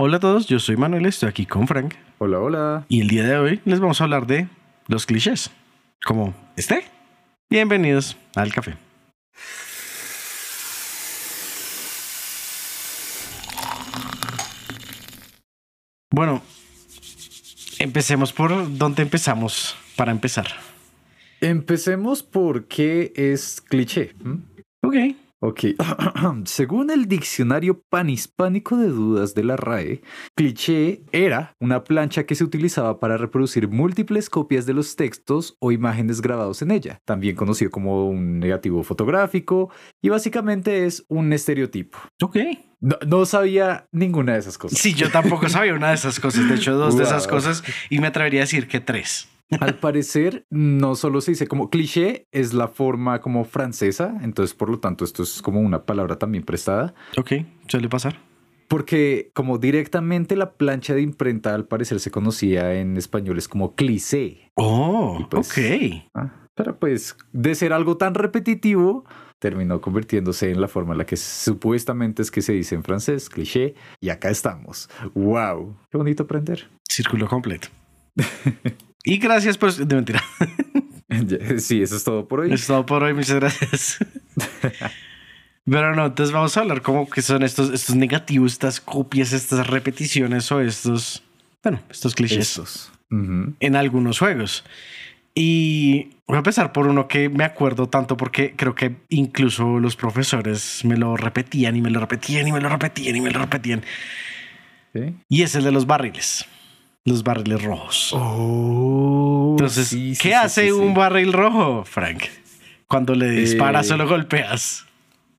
Hola a todos, yo soy Manuel, estoy aquí con Frank. Hola, hola. Y el día de hoy les vamos a hablar de los clichés. Como este. Bienvenidos al café. Bueno, empecemos por donde empezamos para empezar. Empecemos por qué es cliché. ¿m? Ok. Ok, según el diccionario panhispánico de dudas de la RAE, cliché era una plancha que se utilizaba para reproducir múltiples copias de los textos o imágenes grabados en ella, también conocido como un negativo fotográfico, y básicamente es un estereotipo. Ok. No, no sabía ninguna de esas cosas. Sí, yo tampoco sabía una de esas cosas. De hecho, dos de esas cosas. Y me atrevería a decir que tres. Al parecer, no solo se dice como cliché, es la forma como francesa, entonces por lo tanto esto es como una palabra también prestada. Ok, suele pasar. Porque como directamente la plancha de imprenta al parecer se conocía en español es como cliché. Oh, pues- ok. Ah, Pero pues de ser algo tan repetitivo, terminó convirtiéndose en la forma en la que supuestamente es que se dice en francés, cliché, y acá estamos. ¡Wow! Qué bonito aprender. Círculo completo. y gracias por... De mentira. Sí, eso es todo por hoy. Es todo por hoy. Muchas gracias. Pero no, entonces vamos a hablar como que son estos, estos negativos, estas copias, estas repeticiones o estos... Bueno, estos clichés Estos. Ujú. en algunos juegos. Y voy a empezar por uno que me acuerdo tanto porque creo que incluso los profesores me lo repetían y me lo repetían y me lo repetían y me lo repetían. ¿Sí? Y es el de los barriles. Los barriles rojos. Oh, Entonces, sí, sí, ¿qué sí, hace un barril rojo, Frank? Cuando le disparas, Eh, solo golpeas.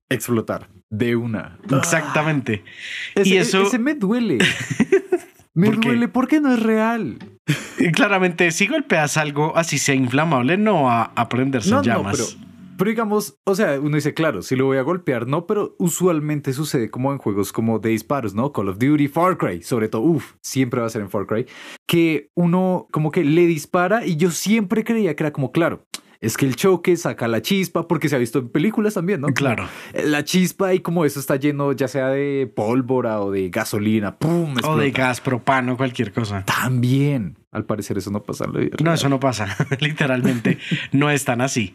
Explotar. De una. Exactamente. Ese, y eso- ese me duele. me ¿Por qué? duele porque no es real. Y claramente, si golpeas algo así sea inflamable, no va a prenderse No, en no, llamas. pero, pero digamos, o sea, uno dice, claro, si lo voy a golpear, no, pero usualmente sucede como en juegos como de disparos, ¿no? Call of Duty, Far Cry, sobre todo, uff, siempre va a ser en Far Cry, que uno como que le dispara y yo siempre creía que era como, claro, es que el choque saca la chispa, porque se ha visto en películas también, ¿no? Claro. La chispa y como eso está lleno ya sea de pólvora o de gasolina, ¡pum! O de gas, propano, cualquier cosa. También. Al parecer eso no pasa en la vida No, real. eso no pasa. Literalmente no es tan así.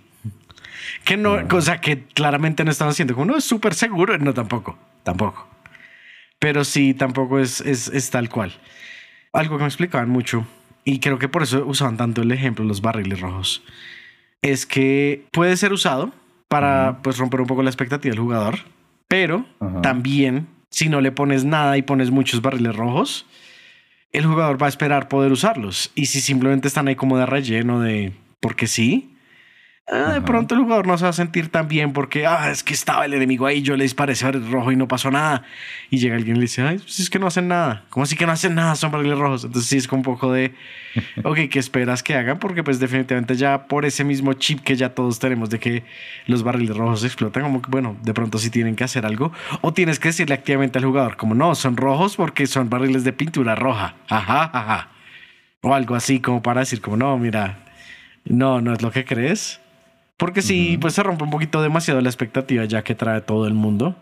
Que no, cosa que claramente no están haciendo. Como no es súper seguro. No, tampoco. Tampoco. Pero sí, tampoco es, es, es tal cual. Algo que me explicaban mucho, y creo que por eso usaban tanto el ejemplo los barriles rojos, es que puede ser usado para pues, romper un poco la expectativa del jugador, pero también si no le pones nada y pones muchos barriles rojos, el jugador va a esperar poder usarlos. Y si simplemente están ahí como de relleno de porque sí, ah, de pronto el jugador no se va a sentir tan bien porque ah, es que estaba el enemigo ahí, yo le disparé ese rojo y no pasó nada. Y llega alguien y le dice, ay, pues es que no hacen nada. ¿Cómo así que no hacen nada? Son barriles rojos. Entonces sí es como un poco de, ok, ¿qué esperas que hagan? Porque pues definitivamente ya por ese mismo chip que ya todos tenemos de que los barriles rojos explotan, como que bueno, de pronto sí tienen que hacer algo. O tienes que decirle activamente al jugador, como no, son rojos porque son barriles de pintura roja. Ajá, ajá. O algo así como para decir, como no, mira, no, no es lo que crees. Porque sí, pues se rompe un poquito demasiado la expectativa ya que trae todo el mundo.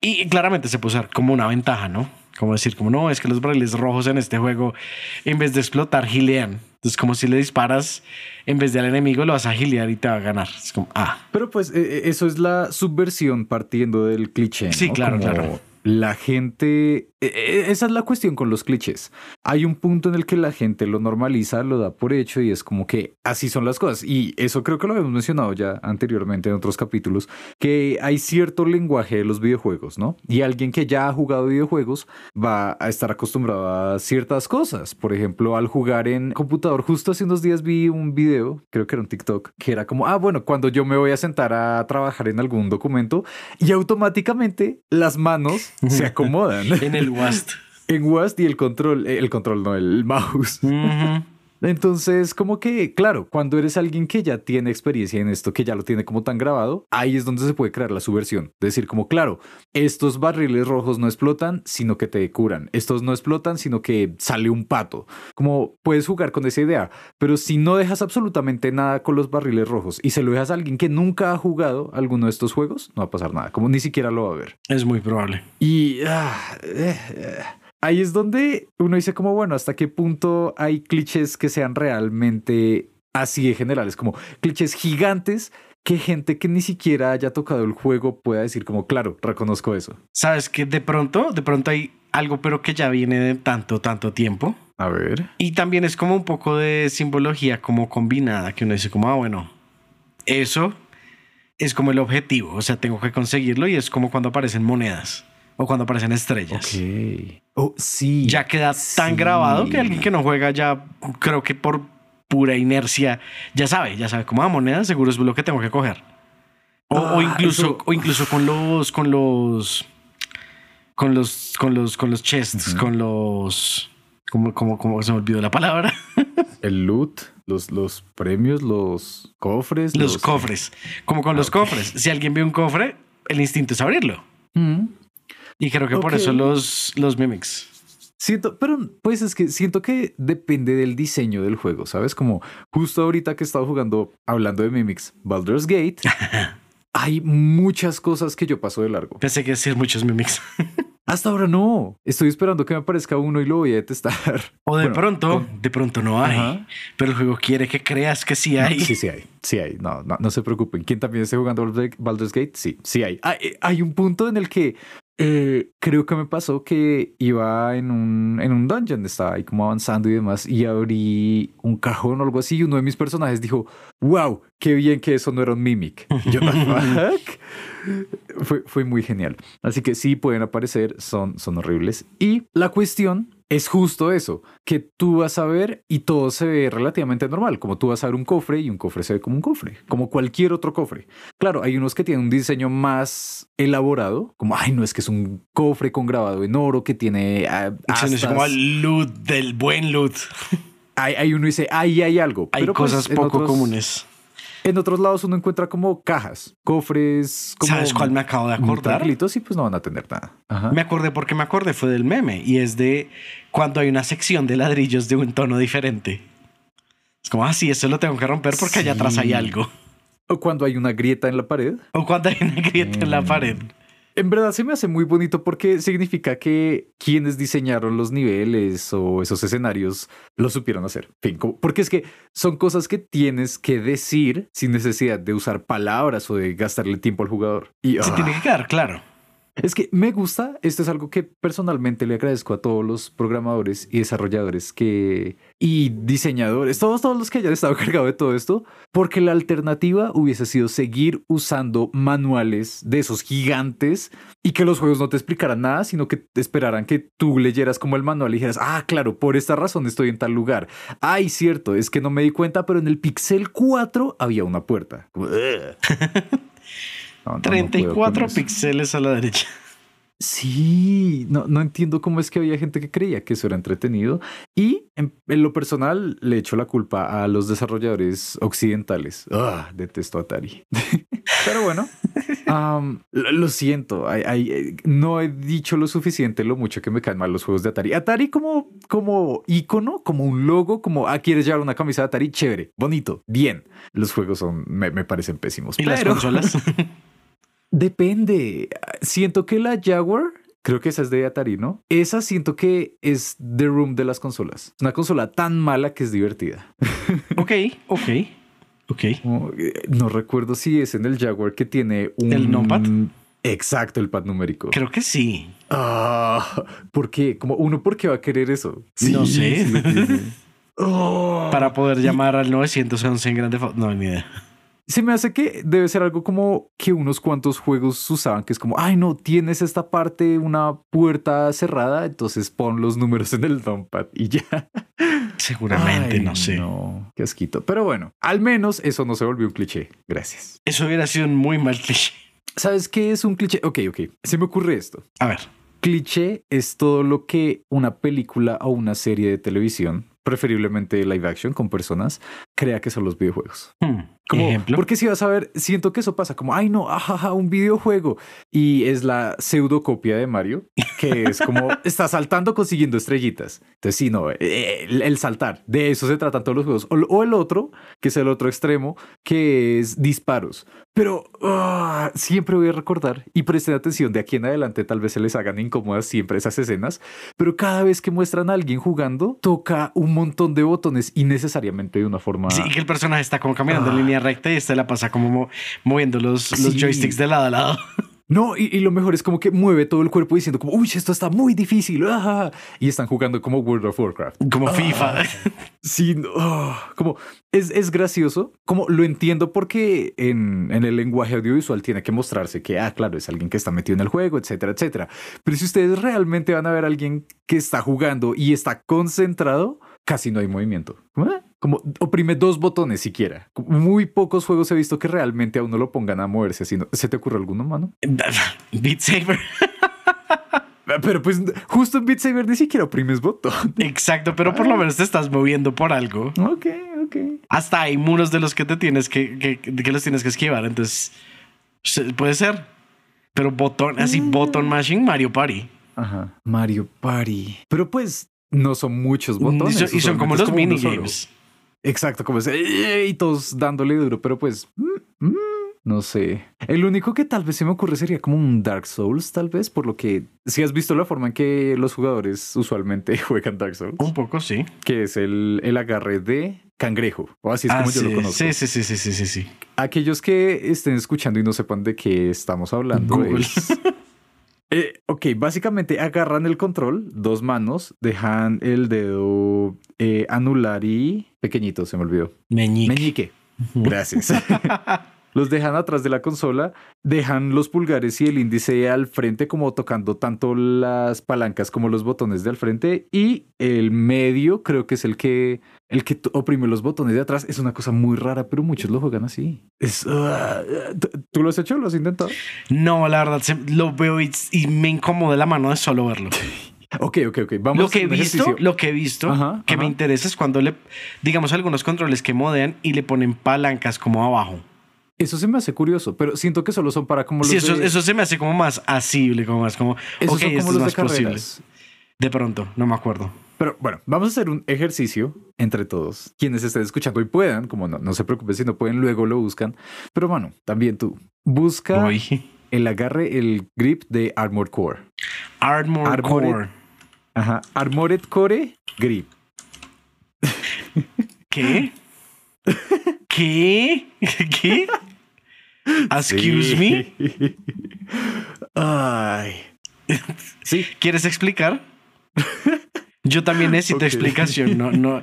Y claramente se puede usar como una ventaja, ¿no? Como decir, como no, es que los barriles rojos en este juego, en vez de explotar, gilean. Entonces, como si le disparas, en vez de al enemigo, lo vas a gilear y te va a ganar. Es como, ah, Pero pues eh, eh, eso es la subversión partiendo del cliché. Sí, ¿no? claro, Como claro. La gente, esa es la cuestión con los clichés. Hay un punto en el que la gente lo normaliza, lo da por hecho y es como que así son las cosas. Y eso creo que lo habíamos mencionado ya anteriormente en otros capítulos, que hay cierto lenguaje de los videojuegos, ¿no? Y alguien que ya ha jugado videojuegos va a estar acostumbrado a ciertas cosas. Por ejemplo, al jugar en computador, justo hace unos días vi un video, creo que era un TikTok, que era como, ah, bueno, cuando yo me voy a sentar a trabajar en algún documento y automáticamente las manos se acomodan en el WAST. en WASD y el control, eh, el control no, el mouse. Entonces, como que, claro, cuando eres alguien que ya tiene experiencia en esto, que ya lo tiene como tan grabado, ahí es donde se puede crear la subversión. Decir como, claro, estos barriles rojos no explotan, sino que te curan. Estos no explotan, sino que sale un pato. Como puedes jugar con esa idea, pero si no dejas absolutamente nada con los barriles rojos y se lo dejas a alguien que nunca ha jugado alguno de estos juegos, no va a pasar nada, como ni siquiera lo va a ver. Es muy probable. Y ah, eh, eh, ahí es donde uno dice como, bueno, ¿hasta qué punto hay clichés que sean realmente así de generales? Como clichés gigantes que gente que ni siquiera haya tocado el juego pueda decir como, claro, reconozco eso. Sabes que de pronto, de pronto hay algo, pero que ya viene de tanto, tanto tiempo. A ver. Y también es como un poco de simbología como combinada, que uno dice como, ah, bueno, eso es como el objetivo, o sea, tengo que conseguirlo y es como cuando aparecen monedas o cuando aparecen estrellas. Ok. Oh, sí. Ya queda tan Sí. grabado que alguien que no juega ya, creo que por pura inercia, ya sabe, ya sabe como a moneda, seguro es lo que tengo que coger. O, o Ah, incluso, eso- o incluso con los, con los, con los, con los, con los chests, con los, como, como, como se me olvidó la palabra, El loot, los, los premios, los cofres. los cofres, como con los Ok. cofres. Si alguien ve un cofre, el instinto es abrirlo. Mm. Y creo que por eso los, los mimics. Siento, pero pues es que siento que depende del diseño del juego, ¿sabes? Como justo ahorita que he estado jugando, hablando de Mimics, Baldur's Gate, hay muchas cosas que yo paso de largo. Pensé que decir muchos mimics. Hasta ahora no. Estoy esperando que me aparezca uno y lo voy a detestar. O de Bueno, pronto, con- de pronto no hay. Ajá. Pero el juego quiere que creas que sí No, hay. sí, sí hay. Sí hay. No, no, no se preocupen. ¿Quién también esté jugando Baldur's- Baldur's Gate? Sí, sí hay. Hay, hay un punto en el que eh, creo que me pasó que iba en un, en un dungeon, estaba ahí como avanzando y demás, y abrí un cajón o algo así, y uno de mis personajes dijo, wow, qué bien que eso no era un mimic. Yo, fue, fue muy genial. Así que sí pueden aparecer, son, son horribles. Y la cuestión es justo eso, que tú vas a ver y todo se ve relativamente normal, como tú vas a ver un cofre y un cofre se ve como un cofre, como cualquier otro cofre. Claro, hay unos que tienen un diseño más elaborado, como, ay, no es que es un cofre con grabado en oro que tiene... ah, astas. como el loot del buen loot. Hay, hay uno dice, ahí hay algo. Hay Pero, pues, cosas poco otros- comunes. En otros lados uno encuentra como cajas, cofres, como ¿Sabes cuál me acabo de acordar? tranquilitos y pues no van a tener nada. Ajá. Me acordé porque me acordé fue del meme y es de cuando hay una sección de ladrillos de un tono diferente. Es como, ah, sí, eso lo tengo que romper porque allá atrás hay Sí. algo. O cuando hay una grieta en la pared. O cuando hay una grieta en la Mm. pared. En verdad se me hace muy bonito porque significa que quienes diseñaron los niveles o esos escenarios lo supieron hacer. Fin, como- porque es que son cosas que tienes que decir sin necesidad de usar palabras o de gastarle tiempo al jugador. Y Se ah, tiene que quedar claro. Es que me gusta, esto es algo que personalmente le agradezco a todos los programadores y desarrolladores que y diseñadores, todos todos los que hayan estado cargados de todo esto, porque la alternativa hubiese sido seguir usando manuales de esos gigantes y que los juegos no te explicaran nada, sino que esperaran que tú leyeras como el manual y dijeras, "Ah, claro, por esta razón estoy en tal lugar." Ay, cierto, es que no me di cuenta, pero en el Pixel 4 había una puerta. "Ugh". No, no, no puedo con 34 eso. píxeles a la derecha. Sí, no, no entiendo cómo es que había gente que creía que eso era entretenido. Y en, en lo personal le echo la culpa a los desarrolladores occidentales. Ah, detesto Atari. Pero bueno, am, lo, siento. hay, eh, no he dicho lo suficiente lo mucho que me caen mal los juegos de Atari. Atari como, como icono, como un logo, como, ah, quieres llevar una camisa de Atari, chévere, bonito, bien. Los juegos son, me, me parecen pésimos. Y las pero- consolas. Depende. Siento que la Jaguar, creo que esa es de Atari, ¿no? Esa siento que es The Room de las consolas. Una consola tan mala que es divertida. ok, ok, ok. Eh, No recuerdo si es en el Jaguar que tiene un... ¿El numpad? Exacto, el pad numérico. Creo que sí. Ah, ¿Por qué? Como uno, ¿por qué va a querer eso? No sé. sí. Oh. Para poder llamar al 911 en grande No, ni idea. Se me hace que debe ser algo como que unos cuantos juegos usaban, que es como, ay no, tienes esta parte, una puerta cerrada, entonces pon los números en el numpad y ya. Seguramente, Ay, no sé. No, qué asquito. Pero bueno, al menos eso no se volvió un cliché. Gracias. Eso hubiera sido un muy mal cliché. ¿Sabes qué es un cliché? Ok, ok. Se me ocurre esto. A ver. Cliché es todo lo que una película o una serie de televisión, preferiblemente live action con personas, crea que son los videojuegos. Hmm. Como, Ejemplo. Porque si vas a ver, siento que eso pasa como, ay no, ajaja, un videojuego. Y es la pseudocopia de Mario, que es como, está saltando consiguiendo estrellitas. Entonces, sí, no, eh, el, el saltar, de eso se tratan todos los juegos. O, o el otro, que es el otro extremo, que es disparos. Pero ah, siempre voy a recordar, y presten atención, de aquí en adelante tal vez se les hagan incómodas siempre esas escenas, pero cada vez que muestran a alguien jugando, toca un montón de botones innecesariamente de una forma... Sí, que el personaje está como caminando en Ah. Línea recta y este la pasa como mo- moviendo los, los joysticks de lado a lado. No, y, y lo mejor es como que mueve todo el cuerpo diciendo como, uy, esto está muy difícil. ah", Y están jugando como World of Warcraft. Como FIFA. Sí, ah, como es, es gracioso, como lo entiendo porque en, en el lenguaje audiovisual tiene que mostrarse que, ah, claro, es alguien que está metido en el juego, etcétera, etcétera. Pero si ustedes realmente van a ver a alguien que está jugando y está concentrado, casi no hay movimiento. Como, ah, Como oprime dos botones siquiera. Muy pocos juegos he visto que realmente a uno lo pongan a moverse así. ¿no? ¿Se te ocurre alguno, mano? Beat Saber. Pero pues justo en Beat Saber ni siquiera oprimes botón. Exacto, pero por lo menos te estás moviendo por algo. Ok, ok. Hasta hay muros de los que te tienes que, que, que los tienes que esquivar. Entonces, puede ser. Pero botón, así, botón mashing, Mario Party. Ajá. Mario Party. Pero pues no son muchos Y botones. son, y son como los uno minigames. Exacto, como ese. Y todos dándole duro, pero pues. mm, mm, no sé. El único que tal vez se me ocurre sería como un Dark Souls, tal vez, por lo que. Si has visto la forma en que los jugadores usualmente juegan Dark Souls, Un poco, sí. que es el, el agarre de cangrejo, o así es Ah, como yo lo conozco. sí, sí, sí, sí, sí, sí, sí. Aquellos que estén escuchando y no sepan de qué estamos hablando. Google. es- Eh, ok, básicamente agarran el control, dos manos, dejan el dedo eh, anular y pequeñito, se me olvidó. Meñique. Meñique. Gracias. Los dejan atrás de la consola, dejan los pulgares y el índice al frente como tocando tanto las palancas como los botones de al frente y el medio creo que es el que el que oprime los botones de atrás. Es una cosa muy rara, pero muchos lo juegan así. Es, ah, ¿tú- ¿Tú lo has hecho? ¿Lo has intentado? No, la verdad, lo veo y, y me incomoda la mano de solo verlo. Ok, ok, ok. Vamos Lo que he visto, ejercicio. lo que he visto Ajá, que ajá. me interesa es cuando le, digamos, algunos controles que modean y le ponen palancas como abajo. Eso se me hace curioso, pero siento que solo son para como los Sí, eso, de... eso se me hace como más asible, como más como, esos ok, son como esto es los más de posible. De pronto, no me acuerdo. Pero bueno, vamos a hacer un ejercicio entre todos. Quienes estén escuchando y puedan, como no, no se preocupen si no pueden, luego lo buscan. Pero bueno, también tú. Busca Voy. el agarre, el grip de Armored Core. Armored, Armored- Core. Ajá. Armored Core Grip. ¿Qué? ¿Qué? ¿Qué? Excuse me. Ay. Sí. ¿Quieres explicar? Yo también necesito explicación. No, no.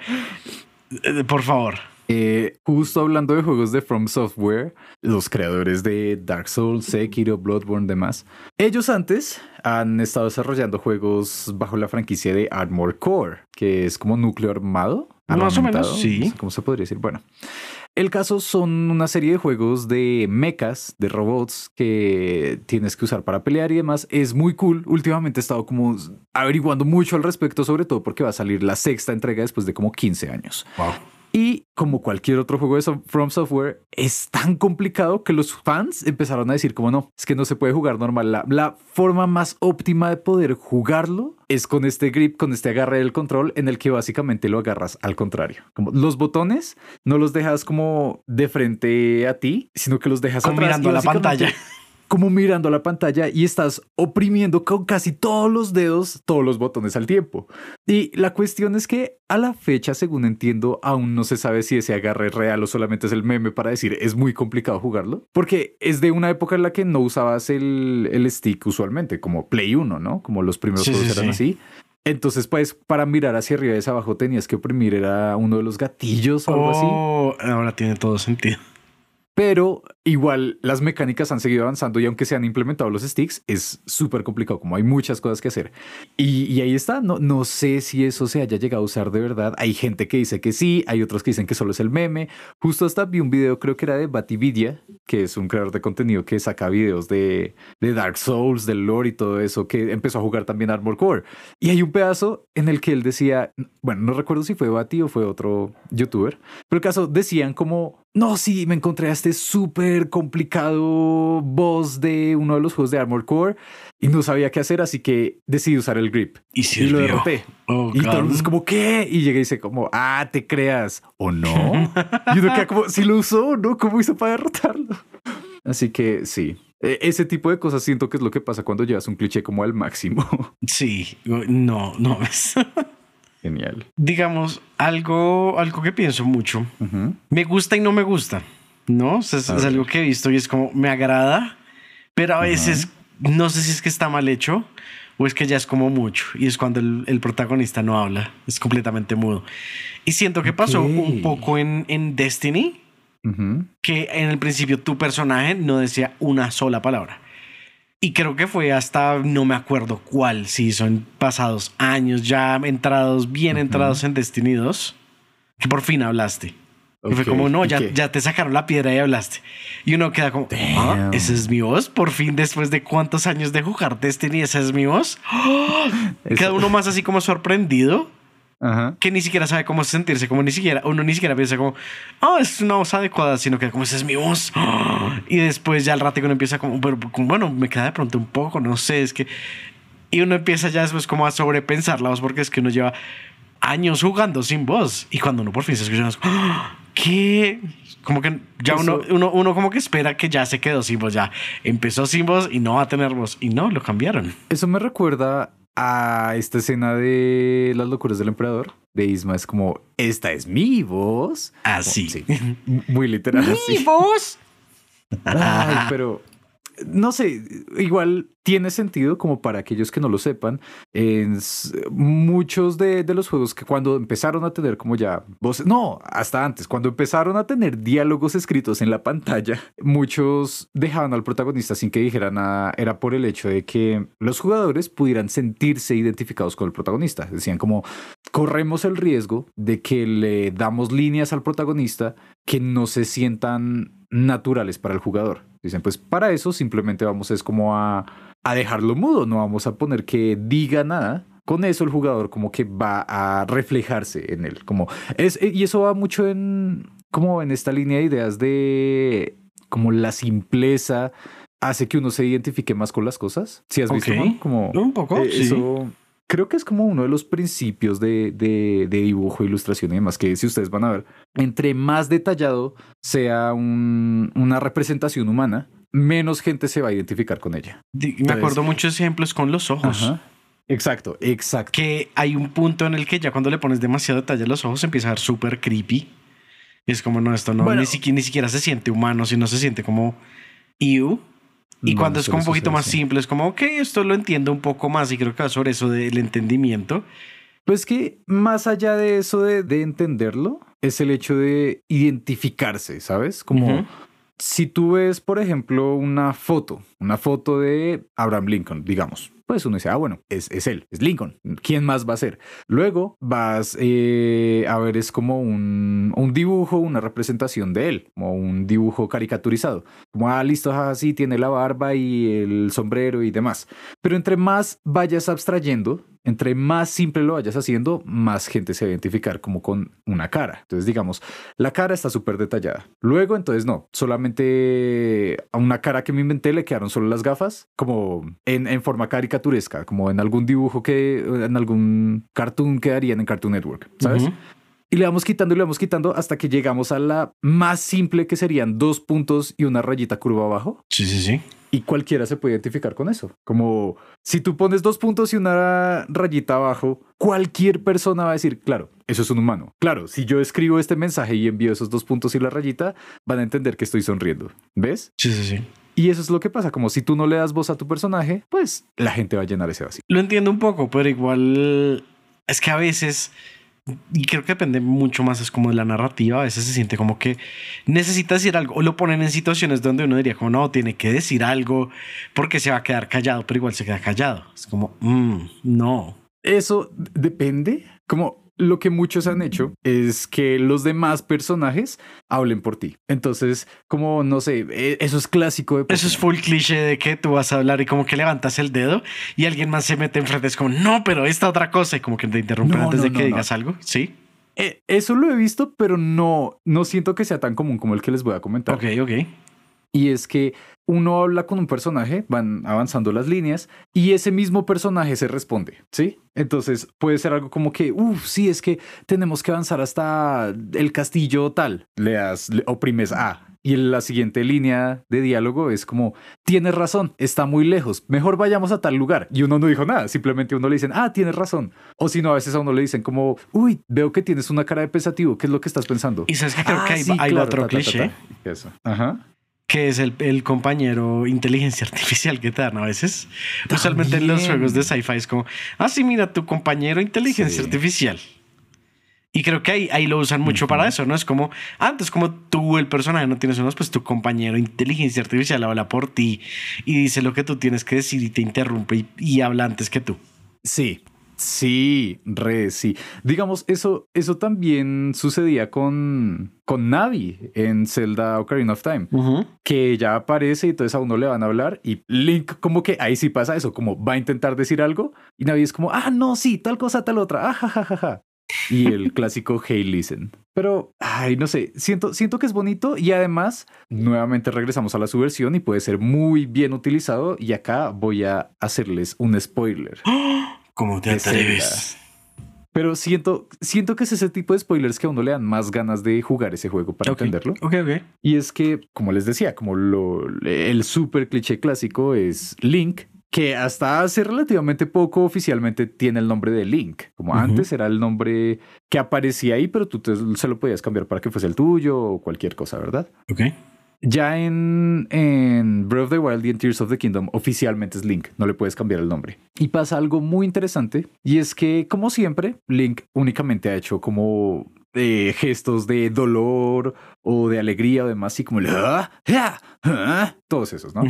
Eh, Por favor. Eh, justo hablando de juegos de From Software, los creadores de Dark Souls, Sekiro, Bloodborne, demás, ellos antes han estado desarrollando juegos bajo la franquicia de Armored Core, que es como núcleo armado. Más o menos, sí. no sé ¿Cómo se podría decir? Bueno. El caso son una serie de juegos de mechas, de robots que tienes que usar para pelear y demás. Es muy cool. Últimamente he estado como averiguando mucho al respecto, sobre todo porque va a salir la sexta entrega después de como 15 años. Wow. Y como cualquier otro juego de so- From Software, es tan complicado que los fans empezaron a decir como no, es que no se puede jugar normal. La, la forma más óptima de poder jugarlo es con este grip, con este agarre del control en el que básicamente lo agarras al contrario. Como los botones no los dejas como de frente a ti, sino que los dejas mirando a la pantalla. Como mirando a la pantalla y estás oprimiendo con casi todos los dedos todos los botones al tiempo. Y la cuestión es que a la fecha, según entiendo, aún no se sabe si ese agarre es real o solamente es el meme para decir es muy complicado jugarlo. Porque es de una época en la que no usabas el, el stick usualmente, como Play 1, ¿no? Como los primeros Sí, juegos sí, eran sí. así. Entonces, pues, para mirar hacia arriba y hacia abajo tenías que oprimir, era uno de los gatillos o algo así. Oh, ahora tiene todo sentido. Pero igual las mecánicas han seguido avanzando y aunque se han implementado los sticks, es súper complicado, como hay muchas cosas que hacer. Y, y, ahí está, no, no sé si eso se haya llegado a usar de verdad. Hay gente que dice que sí, hay otros que dicen que solo es el meme. Justo hasta vi un video, creo que era de Batividia, que es un creador de contenido que saca videos de, de Dark Souls, del lore y todo eso, que empezó a jugar también Armor Core. Y hay un pedazo en el que él decía, bueno, no recuerdo si fue Bati o fue otro youtuber, pero el caso decían como no, sí, me encontré a este súper complicado boss de uno de los juegos de Armor Core y no sabía qué hacer, así que decidí usar el grip. Y, lo derroté. Oh, y todo es como, ¿qué? Y llegué y dice como, ah, te creas o no. y uno queda como, si lo usó no, ¿cómo hizo para derrotarlo? Así que sí, e, ese tipo de cosas siento que es lo que pasa cuando llevas un cliché como al máximo. Sí, no, no es. Genial. Digamos, algo, algo que pienso mucho. Me gusta y no me gusta. ¿No? es, algo que he visto y es como, me agrada, pero a veces no sé si es que está mal hecho o es que ya es como mucho. Y es cuando el, protagonista no habla, es completamente mudo. Y siento que pasó un poco en, en Destiny, que en el principio tu personaje no decía una sola palabra. Y creo que fue hasta, no me acuerdo cuál, si son pasados años ya entrados, bien entrados en Destiny 2, que por fin hablaste. Y fue como, no, ya, ya te sacaron la piedra y hablaste. Y uno queda como, ah, esa es mi voz. Por fin, después de cuántos años de jugar Destiny, esa es mi voz. Queda uno más así como sorprendido que ni siquiera sabe cómo sentirse, como ni siquiera, uno ni siquiera piensa como, oh, es una voz adecuada, sino que como esa es mi voz. Y después ya al rato uno empieza como, pero bueno, me queda de pronto un poco, no sé, es que... Y uno empieza ya después como a sobrepensar la voz porque es que uno lleva años jugando sin voz. Y cuando uno por fin se escucha, ¿qué? Como que ya uno, uno, uno, como que espera que ya se quedó sin voz, ya empezó sin voz y no va a tener voz. Y no, lo cambiaron. Eso me recuerda a esta escena de las locuras del emperador de Isma es como esta es mi voz así muy literal mi voz pero no sé, igual tiene sentido como para aquellos que no lo sepan. En muchos de, los juegos que cuando empezaron a tener como ya voces, no, hasta antes, cuando empezaron a tener diálogos escritos en la pantalla, muchos dejaban al protagonista sin que dijera nada. Era por el hecho de que los jugadores pudieran sentirse identificados con el protagonista. Decían como, corremos el riesgo de que le damos líneas al protagonista que no se sientan naturales para el jugador. Dicen, pues para eso simplemente vamos es como a, a dejarlo mudo, no vamos a poner que diga nada. Con eso el jugador como que va a reflejarse en él. Como es, y eso va mucho en como en esta línea de ideas de como la simpleza hace que uno se identifique más con las cosas. Si has visto, Como un poco. Eh, eso creo que es como uno de los principios de, de, dibujo, ilustración y demás, que si ustedes van a ver, entre más detallado sea una representación humana, menos gente se va a identificar con ella. Me acuerdo muchos ejemplos con los ojos. Exacto, exacto. Que hay un punto en el que ya cuando le pones demasiado detalle a los ojos empieza a ver súper creepy. es como, no, esto no, ni, siquiera, ni siquiera se siente humano, sino se siente como you. Y cuando es como un poquito más simple, es como, ok, esto lo entiendo un poco más y creo que va sobre eso del entendimiento. Pues que más allá de eso de, de entenderlo, es el hecho de identificarse, ¿sabes? Como si tú ves, por ejemplo, una foto, una foto de Abraham Lincoln, digamos, pues uno dice, ah, bueno, es, es él, es Lincoln. ¿Quién más va a ser? Luego vas eh, a ver, es como un, un, dibujo, una representación de él, como un dibujo caricaturizado. Como, ah, listo, así tiene la barba y el sombrero y demás. Pero entre más vayas abstrayendo, entre más simple lo vayas haciendo, más gente se va a identificar como con una cara. Entonces, digamos, la cara está súper detallada. Luego, entonces, no, solamente a una cara que me inventé le quedaron solo las gafas, como en, en forma caricaturesca, como en algún dibujo que, en algún cartoon que darían en Cartoon Network, ¿sabes? Y le vamos quitando y le vamos quitando hasta que llegamos a la más simple que serían dos puntos y una rayita curva abajo. Sí, sí, sí. Y cualquiera se puede identificar con eso. Como si tú pones dos puntos y una rayita abajo, cualquier persona va a decir, claro, eso es un humano. Claro, si yo escribo este mensaje y envío esos dos puntos y la rayita, van a entender que estoy sonriendo. ¿Ves? Sí, sí, sí. Y eso es lo que pasa, como si tú no le das voz a tu personaje, pues la gente va a llenar ese vacío. Lo entiendo un poco, pero igual es que a veces y creo que depende mucho más, es como de la narrativa, a veces se siente como que necesita decir algo, o lo ponen en situaciones donde uno diría como no, tiene que decir algo porque se va a quedar callado, pero igual se queda callado. Es como, mm, no. Eso depende, como lo que muchos han hecho es que los demás personajes hablen por ti. Entonces, como no sé, e, eso es clásico de Eso es full cliché de que tú vas a hablar y como que levantas el dedo y alguien más se mete enfrente. Es como, no, pero esta otra cosa y como que te interrumpen antes de que digas algo. Sí. Eh, eso lo he visto, pero no, no siento que sea tan común como el que les voy a comentar. Ok, ok. Y es que uno habla con un personaje, van avanzando las líneas y ese mismo personaje se responde, ¿sí? Entonces puede ser algo como que, uff, sí, es que tenemos que avanzar hasta el castillo tal. Le das, le oprimes A. Y la siguiente línea de diálogo es como, tienes razón, está muy lejos, mejor vayamos a tal lugar. Y uno no dijo nada, simplemente uno le dicen, ah, tienes razón. O si no, a veces a uno le dicen como, uy, veo que tienes una cara de pensativo, ¿qué es lo que estás pensando? Y sabes que creo que ah, hay, otro cliché. Eso. Ajá que es el, el, compañero inteligencia artificial que te dan a veces. Usualmente en los juegos de sci-fi es como, ah, sí, mira, tu compañero inteligencia artificial. Y creo que ahí, ahí lo usan mucho para eso, ¿no? Es como, antes como tú, el personaje, no tienes unos, pues tu compañero inteligencia artificial habla por ti y dice lo que tú tienes que decir y te interrumpe y, y habla antes que tú. Sí, Sí, re, sí. Digamos, eso, eso también sucedía con, con Navi en Zelda Ocarina of Time, que ya aparece y entonces a uno le van a hablar y Link como que ahí sí pasa eso, como va a intentar decir algo y Navi es como, ah, no, sí, tal cosa, tal otra, ah, ja, Y el clásico Hey Listen. Pero, ay, no sé, siento, siento que es bonito y además, nuevamente regresamos a la subversión y puede ser muy bien utilizado. Y acá voy a hacerles un spoiler. ¿Cómo te atreves? Pero siento, siento que es ese tipo de spoilers que a uno le dan más ganas de jugar ese juego para entenderlo. Ok, ok. Y es que, como les decía, como lo, el super cliché clásico es Link, que hasta hace relativamente poco oficialmente tiene el nombre de Link. Como antes era el nombre que aparecía ahí, pero tú se lo podías cambiar para que fuese el tuyo o cualquier cosa, ¿verdad? Ok. Ya en, en Breath of the Wild y en Tears of the Kingdom oficialmente es Link, no le puedes cambiar el nombre. Y pasa algo muy interesante y es que como siempre Link únicamente ha hecho como eh, gestos de dolor o de alegría o demás, así como el, ah, ah, ah", todos esos, ¿no?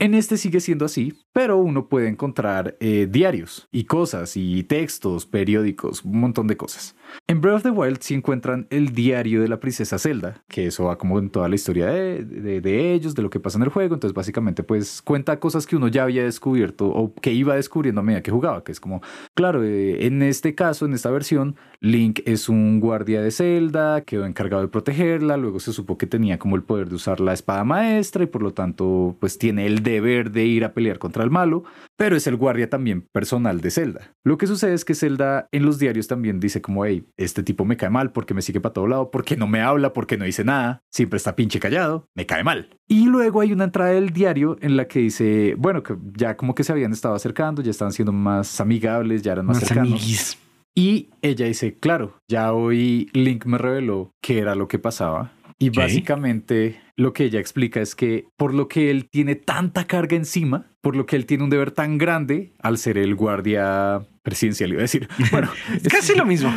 En este sigue siendo así, pero uno puede encontrar eh, diarios y cosas y textos, periódicos, un montón de cosas. En Breath of the Wild sí encuentran el diario de la princesa Zelda, que eso va como en toda la historia de, ellos, de lo que pasa en el juego. Entonces básicamente pues cuenta cosas que uno ya había descubierto o que iba descubriendo a medida que jugaba, que es como, claro, eh, en este caso, en esta versión, Link es un guardia de Zelda, quedó encargado de protegerla, luego se supo que tenía como el poder de usar la espada maestra y por lo tanto pues tiene el deber de ir a pelear contra el malo, pero es el guardia también personal de Zelda. Lo que sucede es que Zelda en los diarios también dice como, hey, este tipo me cae mal porque me sigue para todo lado, porque no me habla, porque no dice nada, siempre está pinche callado, me cae mal. Y luego hay una entrada del diario en la que dice, bueno, que ya como que se habían estado acercando, ya estaban siendo más amigables, ya eran más, cercanos. Y ella dice, claro, ya hoy Link me reveló qué era lo que pasaba. Y básicamente lo que ella explica es que por lo que él tiene tanta carga encima, por lo que él tiene un deber tan grande al ser el guardia presidencial, iba a decir. Bueno, es casi lo mismo.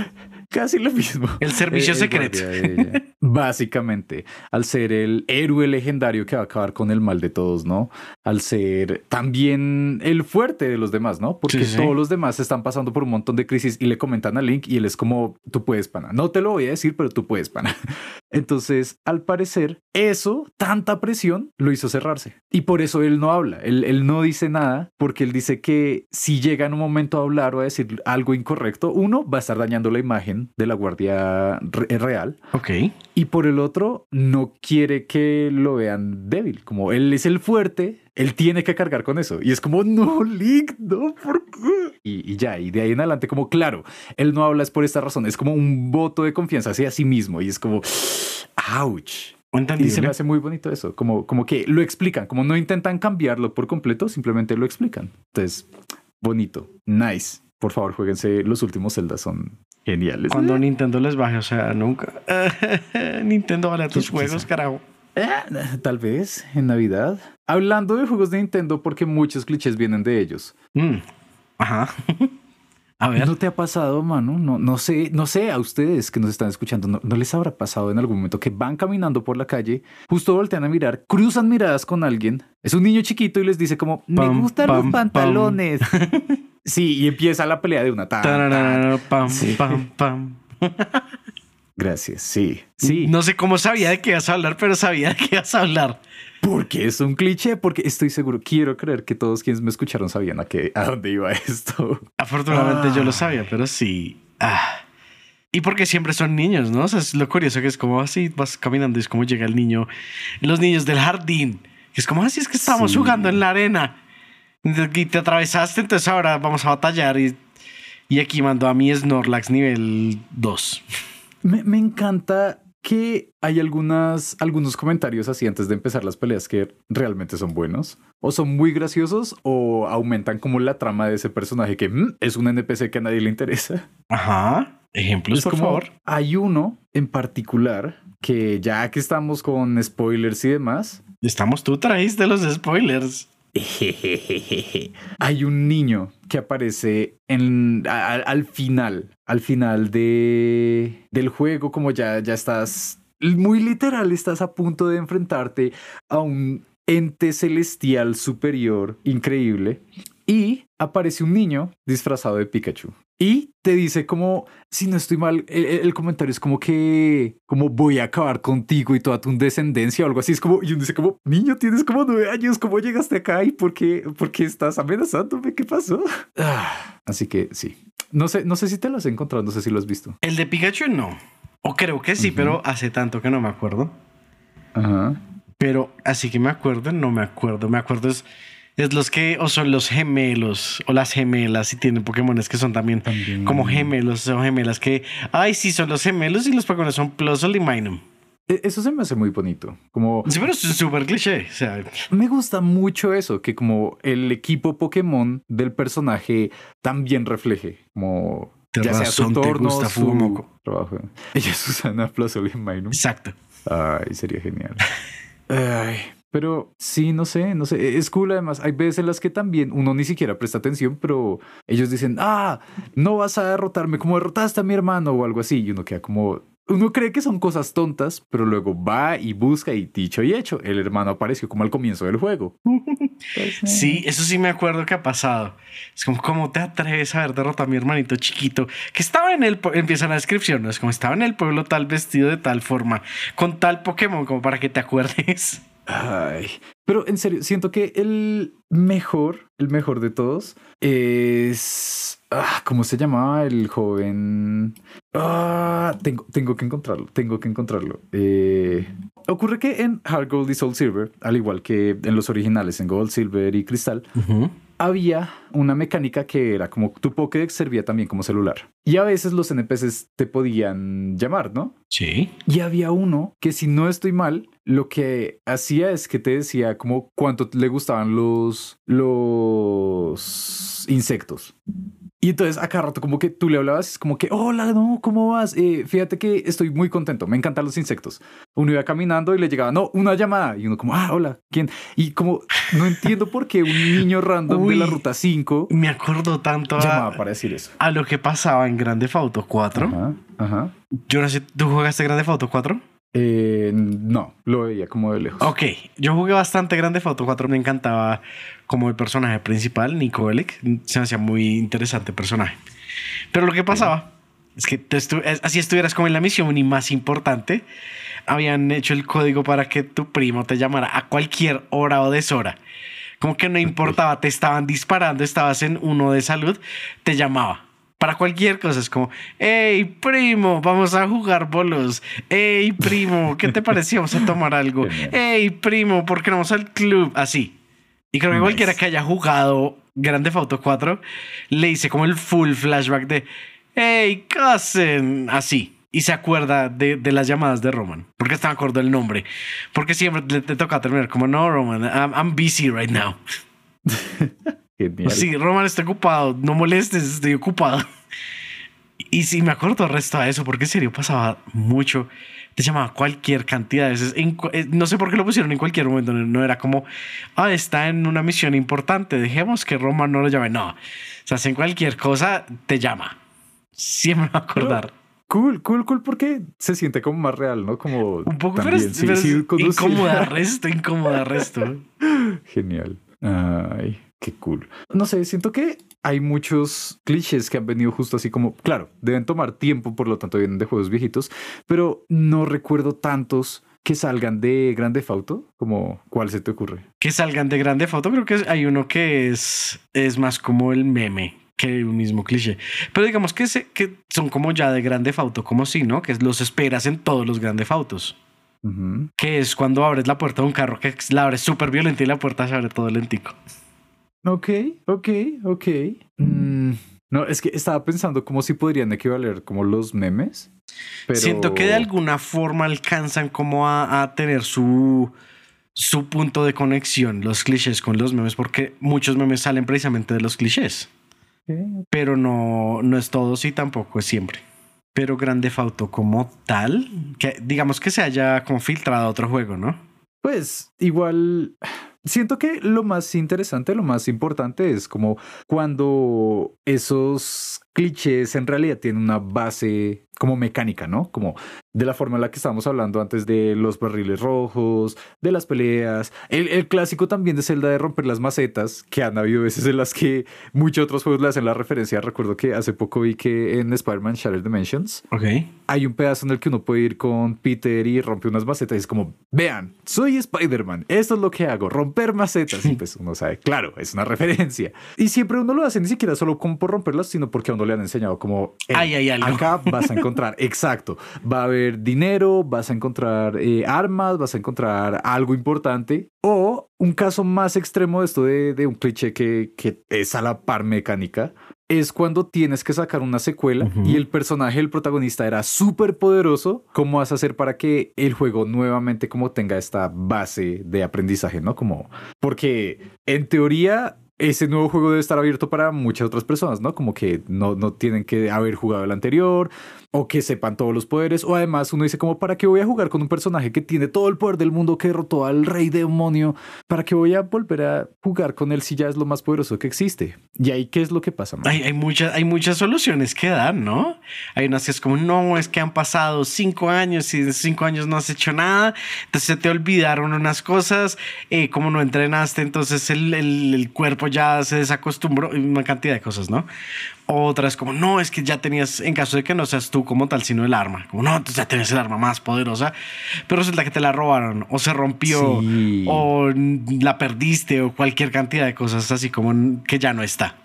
Casi lo mismo. El servicio secreto. Básicamente, al ser el héroe legendario que va a acabar con el mal de todos, ¿no? Al ser también el fuerte de los demás, ¿no? Porque todos los demás están pasando por un montón de crisis y le comentan a Link y él es como, tú puedes, pana. No te lo voy a decir, pero tú puedes, pana. Entonces, al parecer, eso, tanta presión, lo hizo cerrarse. Y por eso él no habla, él, él no dice nada, porque él dice que si llega en un momento a hablar o a decir algo incorrecto, uno va a estar dañando la imagen de la Guardia eh, Real. Ok. Y por el otro, no quiere que lo vean débil. Como él es el fuerte, él tiene que cargar con eso. Y es como, no, Link, no, ¿por qué? Y, ya, y de ahí en adelante, como, claro, él no habla es por esta razón. Es como un voto de confianza hacia sí mismo. Y es como, ouch. Y se me hace muy bonito eso, como, como que lo explican, como no intentan cambiarlo por completo, simplemente lo explican. Entonces, bonito, nice. Por favor, jueguense los últimos celdas, son Geniales. Cuando Nintendo les baje, o sea, nunca. Nintendo vale a tus juegos, carajo. Eh, tal vez en Navidad. Hablando de juegos de Nintendo, porque muchos clichés vienen de ellos. Mm, ajá. A ver. ¿No te ha pasado, mano? No, no sé, no sé a ustedes que nos están escuchando, no, no les habrá pasado en algún momento que van caminando por la calle, justo voltean a mirar, cruzan miradas con alguien, es un niño chiquito y les dice como, me Pam, gustan pam, los pam. pantalones. sí, y empieza la pelea de una ta, ta. Tararara, pam, Sí. Gracias, sí, sí. No sé cómo sabía de qué ibas a hablar, pero sabía de qué ibas a hablar. Porque es un cliché, porque estoy seguro, quiero creer que todos quienes me escucharon sabían a, qué, a dónde iba esto. Afortunadamente yo lo Ah. sabía, pero sí. Ah. Y porque siempre son niños, ¿no? O sea, es lo curioso que es como así, vas caminando y es como llega el niño, los niños del jardín, que es como así, es que estamos Sí. jugando en la arena y te atravesaste, entonces ahora vamos a batallar y, y aquí mando a mi Snorlax nivel 2. Me, me encanta que hay algunas, algunos comentarios así antes de empezar las peleas que realmente son buenos, o son muy graciosos, o aumentan como la trama de ese personaje que mm, es un NPC que a nadie le interesa. Ajá. Ejemplos, Es por como- favor. Hay uno en particular que ya que estamos con spoilers y demás, Estamos, tú traíste los spoilers. Hay un niño que aparece al final, al final de, del juego, como ya, ya estás muy literal, estás a punto de enfrentarte a un ente celestial superior increíble y aparece un niño disfrazado de Pikachu. Y te dice como, si no estoy mal, el, el comentario es como que, como voy a acabar contigo y toda tu descendencia o algo así. Es como, y uno dice como, niño, tienes como nueve años, ¿cómo llegaste acá y por qué, por qué estás amenazándome? ¿Qué pasó? Ah, así que sí. No sé, no sé si te lo has encontrado, no sé si lo has visto. El de Pikachu no. O creo que sí, pero hace tanto que no me acuerdo. Ajá. Pero así que me acuerdo, no me acuerdo. Me acuerdo es, es los que o son los gemelos o las gemelas y tienen Pokémones que son también, También. como gemelos o gemelas que, ay, sí, son los gemelos y los Pokémon son Plusle y Minum. E- Eso se me hace muy bonito. Como Sí, pero es súper cliché. O sea, Me gusta mucho eso, que como el equipo Pokémon del personaje también refleje, como ya sea su te torno, gusta su trabajo. Ella es Susana Plazoli Mainum. exacto. Ay, sería genial. Ay, pero sí, no sé, no sé. Es cool además. Hay veces en las que también uno ni siquiera presta atención, pero ellos dicen, ah, no vas a derrotarme como derrotaste a mi hermano o algo así. Y uno queda como... Uno cree que son cosas tontas, pero luego va y busca y dicho y hecho. El hermano apareció como al comienzo del juego. Pues, eh. Sí, eso sí me acuerdo que ha pasado. Es como, ¿cómo te atreves a haber derrotado a mi hermanito chiquito? Que estaba en el... Empieza la descripción, ¿no? Es como estaba en el pueblo tal vestido de tal forma, con tal Pokémon, como para que te acuerdes. Ay, pero en serio, siento que el mejor, el mejor de todos es... Ah, ¿Cómo se llamaba el joven? Ah, tengo, tengo que encontrarlo, tengo que encontrarlo. Eh, ocurre que en Hard Gold y Soul Silver, al igual que en los originales, en Gold, Silver y Cristal, había una mecánica que era como tu Pokédex servía también como celular. Y a veces los NPCs te podían llamar, ¿no? Sí. Y había uno que si no estoy mal, lo que hacía es que te decía como cuánto le gustaban los, los insectos. Y entonces a cada rato como que tú le hablabas, es como que, hola, no, ¿cómo vas? Eh, fíjate que estoy muy contento, me encantan los insectos. Uno iba caminando y le llegaba, no, una llamada. Y uno como, ah, hola, ¿quién? Y como, no entiendo por qué un niño random de la ruta 5 Me acuerdo tanto llamaba a, para decir eso. a lo que pasaba en Grande Auto 4. Ajá, ajá. Yo no sé, ¿tú jugaste Grande Auto 4? Eh, no, lo veía como de lejos. Ok, yo jugué bastante Grande Auto 4, me encantaba como el personaje principal, Nico Bellic, se me hacía muy interesante personaje. Pero lo que pasaba es que te estu- es- así estuvieras como en la misión y más importante, habían hecho el código para que tu primo te llamara a cualquier hora o deshora. Como que no importaba, te estaban disparando, estabas en uno de salud, te llamaba. Para cualquier cosa es como, hey primo, vamos a jugar bolos. Hey primo, ¿qué te pareció? Vamos a tomar algo. Hey primo, ¿por qué no vamos al club? Así. Y creo que Nice. cualquiera que haya jugado Grande Auto 4 le hice como el full flashback de, hey cousin, así. Y se acuerda de, de las llamadas de Roman. Porque está de acuerdo el nombre. Porque siempre le, te toca terminar como, no, Roman, I'm, I'm busy right now. Genial. Sí, Roman está ocupado. No molestes, estoy ocupado. Y sí, me acuerdo el resto de eso, porque en serio pasaba mucho. Te llamaba cualquier cantidad de veces. Eh, no sé por qué lo pusieron en cualquier momento. No era como, ah, está en una misión importante. Dejemos que Roma no lo llame. No. O sea, en cualquier cosa, te llama. Siempre me va a acordar. cool, cool, cool, porque se siente como más real, ¿no? Como. Un poco, también, pero, sí, incómoda resto, incómoda resto. Genial. Ay, qué cool. No sé, siento que hay muchos clichés que han venido justo así como, claro, deben tomar tiempo, por lo tanto vienen de juegos viejitos, pero no recuerdo tantos que salgan de Grande Fauto, como cuál se te ocurre? Que salgan de Grande Fauto, creo que hay uno que es, es más como el meme que un mismo cliché. Pero digamos que, se, que son como ya de Grande Fauto, como si, ¿no? Que los esperas en todos los Grande Fautos. Que es cuando abres la puerta de un carro que la abres súper violenta y la puerta se abre todo lentico. Ok, ok, ok. Mm, no, es que estaba pensando como si podrían equivaler como los memes. Siento que de alguna forma alcanzan como a, tener su, su punto de conexión, los clichés con los memes, porque muchos memes salen precisamente de los clichés. Pero no, no es todo, sí, tampoco es siempre. Pero Grande Fauto como tal, que digamos que se haya como filtrado a otro juego, ¿no? Pues igual Siento que lo más interesante, lo más importante es como cuando esos clichés en realidad tienen una base como mecánica, ¿no? Como de la forma en la que estábamos hablando antes de los barriles rojos, de las peleas, el, clásico también de Zelda de romper las macetas, que han habido veces en las que muchos otros juegos le hacen la referencia. Recuerdo que hace poco vi que en Spider-Man Shattered Dimensions okay. hay un pedazo en el que uno puede ir con Peter y rompe unas macetas y es como, vean, soy Spider-Man, esto es lo que hago, romper macetas. Y pues uno sabe, claro, es una referencia. Y siempre uno lo hace ni siquiera solo como por romperlas, sino porque a uno le han enseñado como, hay acá vas a encontrar, exacto, va a haber dinero, vas a encontrar eh, armas, vas a encontrar algo importante. O un caso más extremo de esto de, un cliché que, que, es a la par mecánica. Es cuando tienes que sacar una secuela y el personaje, el protagonista, era súper poderoso. ¿Cómo vas a hacer para que el juego nuevamente como tenga esta base de aprendizaje, no? Como, porque en teoría ese nuevo juego debe estar abierto para muchas otras personas, ¿no? Como que no, no tienen que haber jugado el anterior o que sepan todos los poderes. O además uno dice como, ¿para qué voy a jugar con un personaje que tiene todo el poder del mundo, que derrotó al rey demonio? ¿Para qué voy a volver a jugar con él si ya es lo más poderoso que existe? Y ahí, ¿qué es lo que pasa? Hay, hay, muchas, hay muchas soluciones que dan, ¿no? Hay unas que es como, no, es que han pasado cinco años y en cinco años no has hecho nada, entonces se te olvidaron unas cosas, eh, como no entrenaste, entonces el, el, el cuerpo ya se desacostumbró, una cantidad de cosas, ¿no? Otras como, no, es que ya tenías, en caso de que no seas tú como tal, sino el arma. Como, no, entonces ya tenías el arma más poderosa, pero resulta que te la robaron, o se rompió, o la perdiste, o cualquier cantidad de cosas así como que ya no está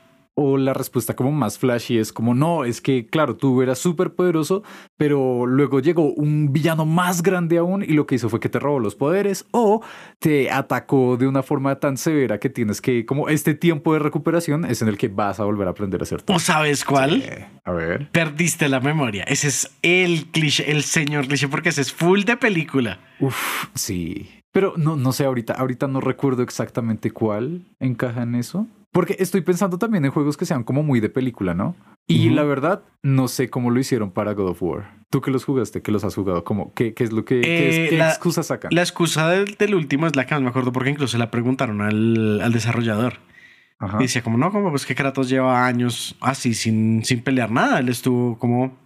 o la respuesta como más flashy es como, no, es que claro, tú eras súper poderoso, pero luego llegó un villano más grande aún y lo que hizo fue que te robó los poderes o te atacó de una forma tan severa que tienes que, como este tiempo de recuperación es en el que vas a volver a aprender a hacer todo. ¿O sabes cuál? A ver. Perdiste la memoria. Ese es el cliché, el señor cliché, porque ese es full de película. Uf, sí. Pero no, no sé ahorita, ahorita no recuerdo exactamente cuál encaja en eso. Porque estoy pensando también en juegos que sean como muy de película, ¿no? Y la verdad, no sé cómo lo hicieron para God of War. Tú que los jugaste, que los has jugado, ¿cómo, qué, qué es lo que qué, eh, excusa sacan? La excusa del, último es la que más me acuerdo porque incluso la preguntaron al, al desarrollador. Ajá. Y decía como, no, como pues que Kratos lleva años así sin, sin pelear nada. Él estuvo como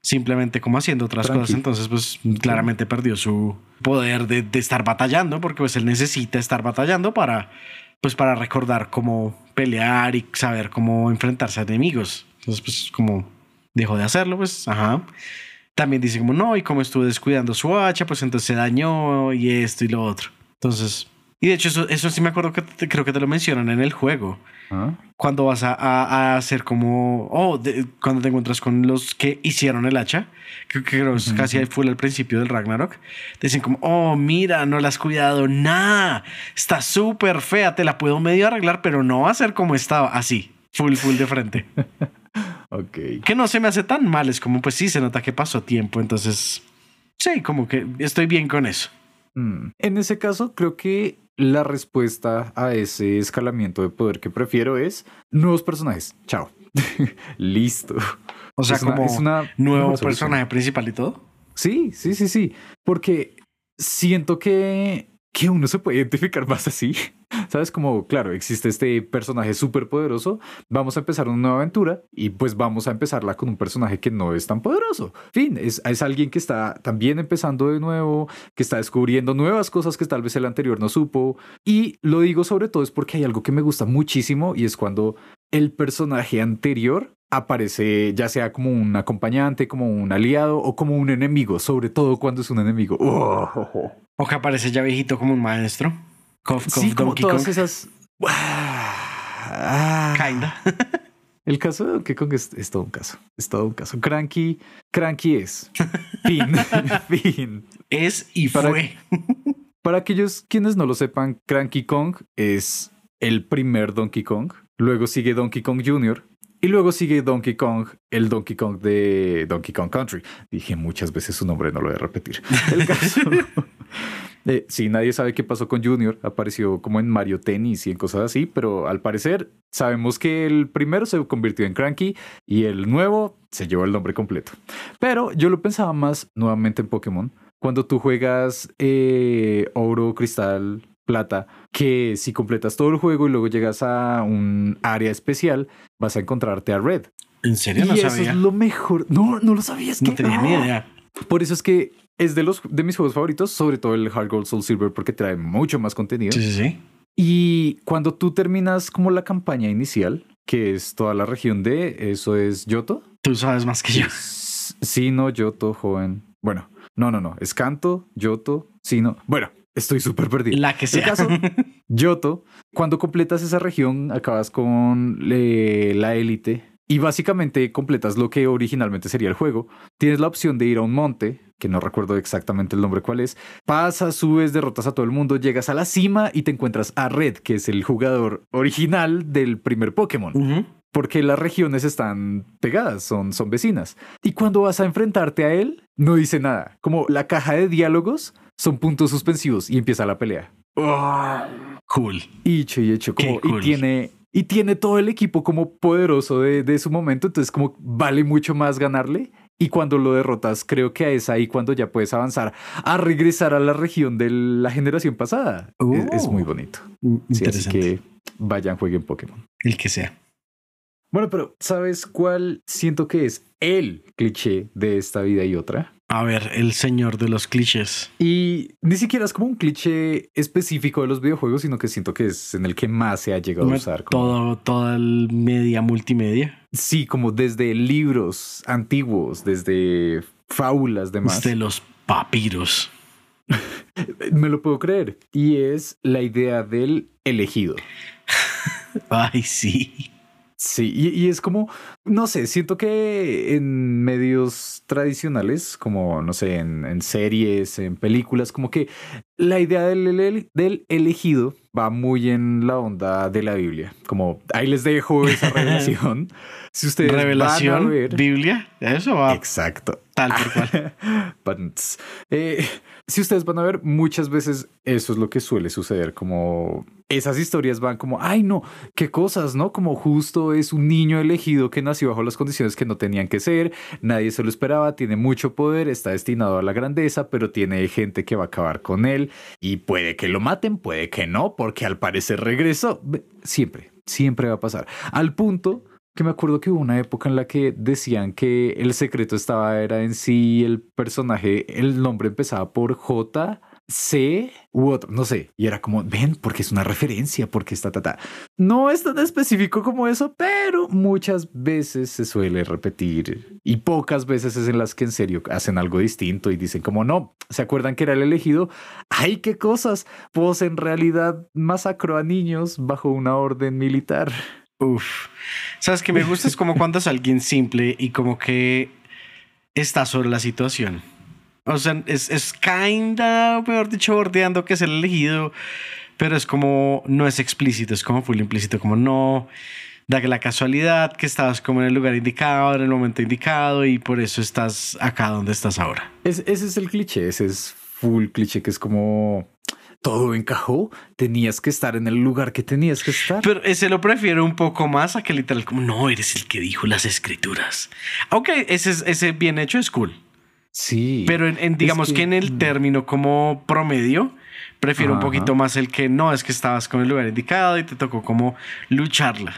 simplemente como haciendo otras cosas. Entonces, pues claramente perdió su poder de, de, estar batallando porque pues él necesita estar batallando para pues para recordar cómo pelear y saber cómo enfrentarse a enemigos. Entonces, pues como dejó de hacerlo, pues, ajá. También dice como, no, y como estuvo descuidando su hacha, pues entonces se dañó y esto y lo otro. Entonces, y de hecho eso, eso sí me acuerdo que creo que te lo mencionan en el juego. ¿Ah? Cuando vas a, hacer como, oh, cuando te encuentras con los que hicieron el hacha, que, creo que casi fue al principio del Ragnarok, te dicen como, oh, mira, no la has cuidado, nada, está súper fea, te la puedo medio arreglar, pero no va a ser como estaba, así, full, full de frente. ok. Que no se me hace tan mal, es como, pues sí, se nota que pasó tiempo, entonces, sí, como que estoy bien con eso. Mm. En ese caso, creo que la respuesta a ese escalamiento de poder que prefiero es nuevos personajes. Chao. Listo. O sea, Es una- como es una nuevo personaje principal y todo. Sí, sí, sí, sí. Porque siento que, que uno se puede identificar más así. ¿Sabes? Como, claro, existe este personaje súper poderoso. Vamos a empezar una nueva aventura y pues vamos a empezarla con un personaje que no es tan poderoso. Fin, es, es alguien que está también empezando de nuevo, que está descubriendo nuevas cosas que tal vez el anterior no supo. Y lo digo sobre todo es porque hay algo que me gusta muchísimo y es cuando el personaje anterior aparece ya sea como un acompañante, como un aliado o como un enemigo, sobre todo cuando es un enemigo. Oh. O que aparece ya viejito como un maestro. Cof, cof, Sí, como todas Kong. esas... Kinda. El caso de Donkey Kong es, es todo un caso. Es todo un caso. Cranky, Cranky es. Fin. fin. Es y Para- fue. Para aquellos quienes no lo sepan, Cranky Kong es el primer Donkey Kong. Luego sigue Donkey Kong Jr. Y luego sigue Donkey Kong, el Donkey Kong de Donkey Kong Country. Dije muchas veces su nombre, no lo voy a repetir. El caso. Eh, sí, nadie sabe qué pasó con Junior. Apareció como en Mario Tennis y en cosas así, pero al parecer sabemos que el primero se convirtió en Cranky y el nuevo se llevó el nombre completo. Pero yo lo pensaba más nuevamente en Pokémon. Cuando tú juegas eh, oro, cristal, plata, que si completas todo el juego y luego llegas a un área especial, vas a encontrarte a Red. ¿En serio? y No eso sabía. es lo mejor. No, no lo sabías. No tenía ni idea. Por eso es que es de los de mis juegos favoritos, sobre todo el Hard Gold Soul Silver, porque trae mucho más contenido. Sí, sí, sí. Y cuando tú terminas como la campaña inicial, que es toda la región de, eso es Yoto. Tú sabes más que yo. Sí, no, Yoto, joven. Bueno, no, no, no. Es Kanto, Yoto, sí, no. Bueno, estoy súper perdido. La que sea. caso- Yoto, cuando completas esa región, acabas con eh, la élite y básicamente completas lo que originalmente sería el juego. Tienes la opción de ir a un monte, que no recuerdo exactamente el nombre cuál es. Pasas, subes, derrotas a todo el mundo, llegas a la cima y te encuentras a Red, que es el jugador original del primer Pokémon porque las regiones están pegadas, son, son vecinas. Y cuando vas a enfrentarte a él, no dice nada. Como la caja de diálogos son puntos suspensivos y empieza la pelea. Cool. Y hecho y hecho, como, Qué cool. y tiene... Y tiene todo el equipo como poderoso de, de su momento, entonces como vale mucho más ganarle. Y cuando lo derrotas, creo que es ahí cuando ya puedes avanzar a regresar a la región de la generación pasada. Es, es muy Oh. bonito. Sí, así que vayan, jueguen Pokémon. El que sea. Bueno, pero ¿sabes cuál siento que es el cliché de esta vida y otra? A ver, el señor de los clichés. Y ni siquiera es como un cliché específico de los videojuegos, sino que siento que es en el que más se ha llegado a usar. como- Todo, toda el media multimedia. Sí, como desde libros antiguos, desde fábulas, demás. De los papiros. Me lo puedo creer. Y es la idea del elegido. Ay, sí. Sí, y, y es como, no sé, siento que en medios tradicionales, como, no sé, en, en series, en películas, como que la idea del, del elegido va muy en la onda de la Biblia. Como, ahí les dejo esa revelación. Si ustedes van a Revelación, ver... Biblia. Eso va Exacto. tal por cual. Eh, si ustedes van a ver, muchas veces eso es lo que suele suceder, como esas historias van como, ay no, qué cosas, ¿no? Como justo es un niño elegido que nació bajo las condiciones que no tenían que ser, nadie se lo esperaba, tiene mucho poder, está destinado a la grandeza, pero tiene gente que va a acabar con él y puede que lo maten, puede que no, porque al parecer regresó. Siempre, siempre va a pasar. Al punto que me acuerdo que hubo una época en la que decían que el secreto estaba era en sí el personaje, el nombre empezaba por J, C u otro, no sé. Y era como, ven, porque es una referencia, porque está, ta, ta. No es tan específico como eso, pero muchas veces se suele repetir y pocas veces es en las que en serio hacen algo distinto y dicen como, no, ¿se acuerdan que era el elegido? ¡Ay, qué cosas! Pues en realidad masacró a niños bajo una orden militar. Uf. ¿Sabes que me gusta? Es como cuando es alguien simple y como que está sobre la situación. O sea, es, es kinda, peor dicho, bordeando que es el elegido, pero es como, no es explícito, es como full implícito, como no, da que la casualidad que estabas como en el lugar indicado, en el momento indicado y por eso estás acá donde estás ahora. Es- ese es el cliché, ese es full cliché que es como todo encajó, tenías que estar en el lugar que tenías que estar. Pero ese lo prefiero un poco más a que literal como no eres el que dijo las escrituras. Aunque ese, ese bien hecho es cool. Sí. Pero en, digamos que, en el mm. término como promedio, prefiero un poquito más el que no es que estabas con el lugar indicado y te tocó como lucharla.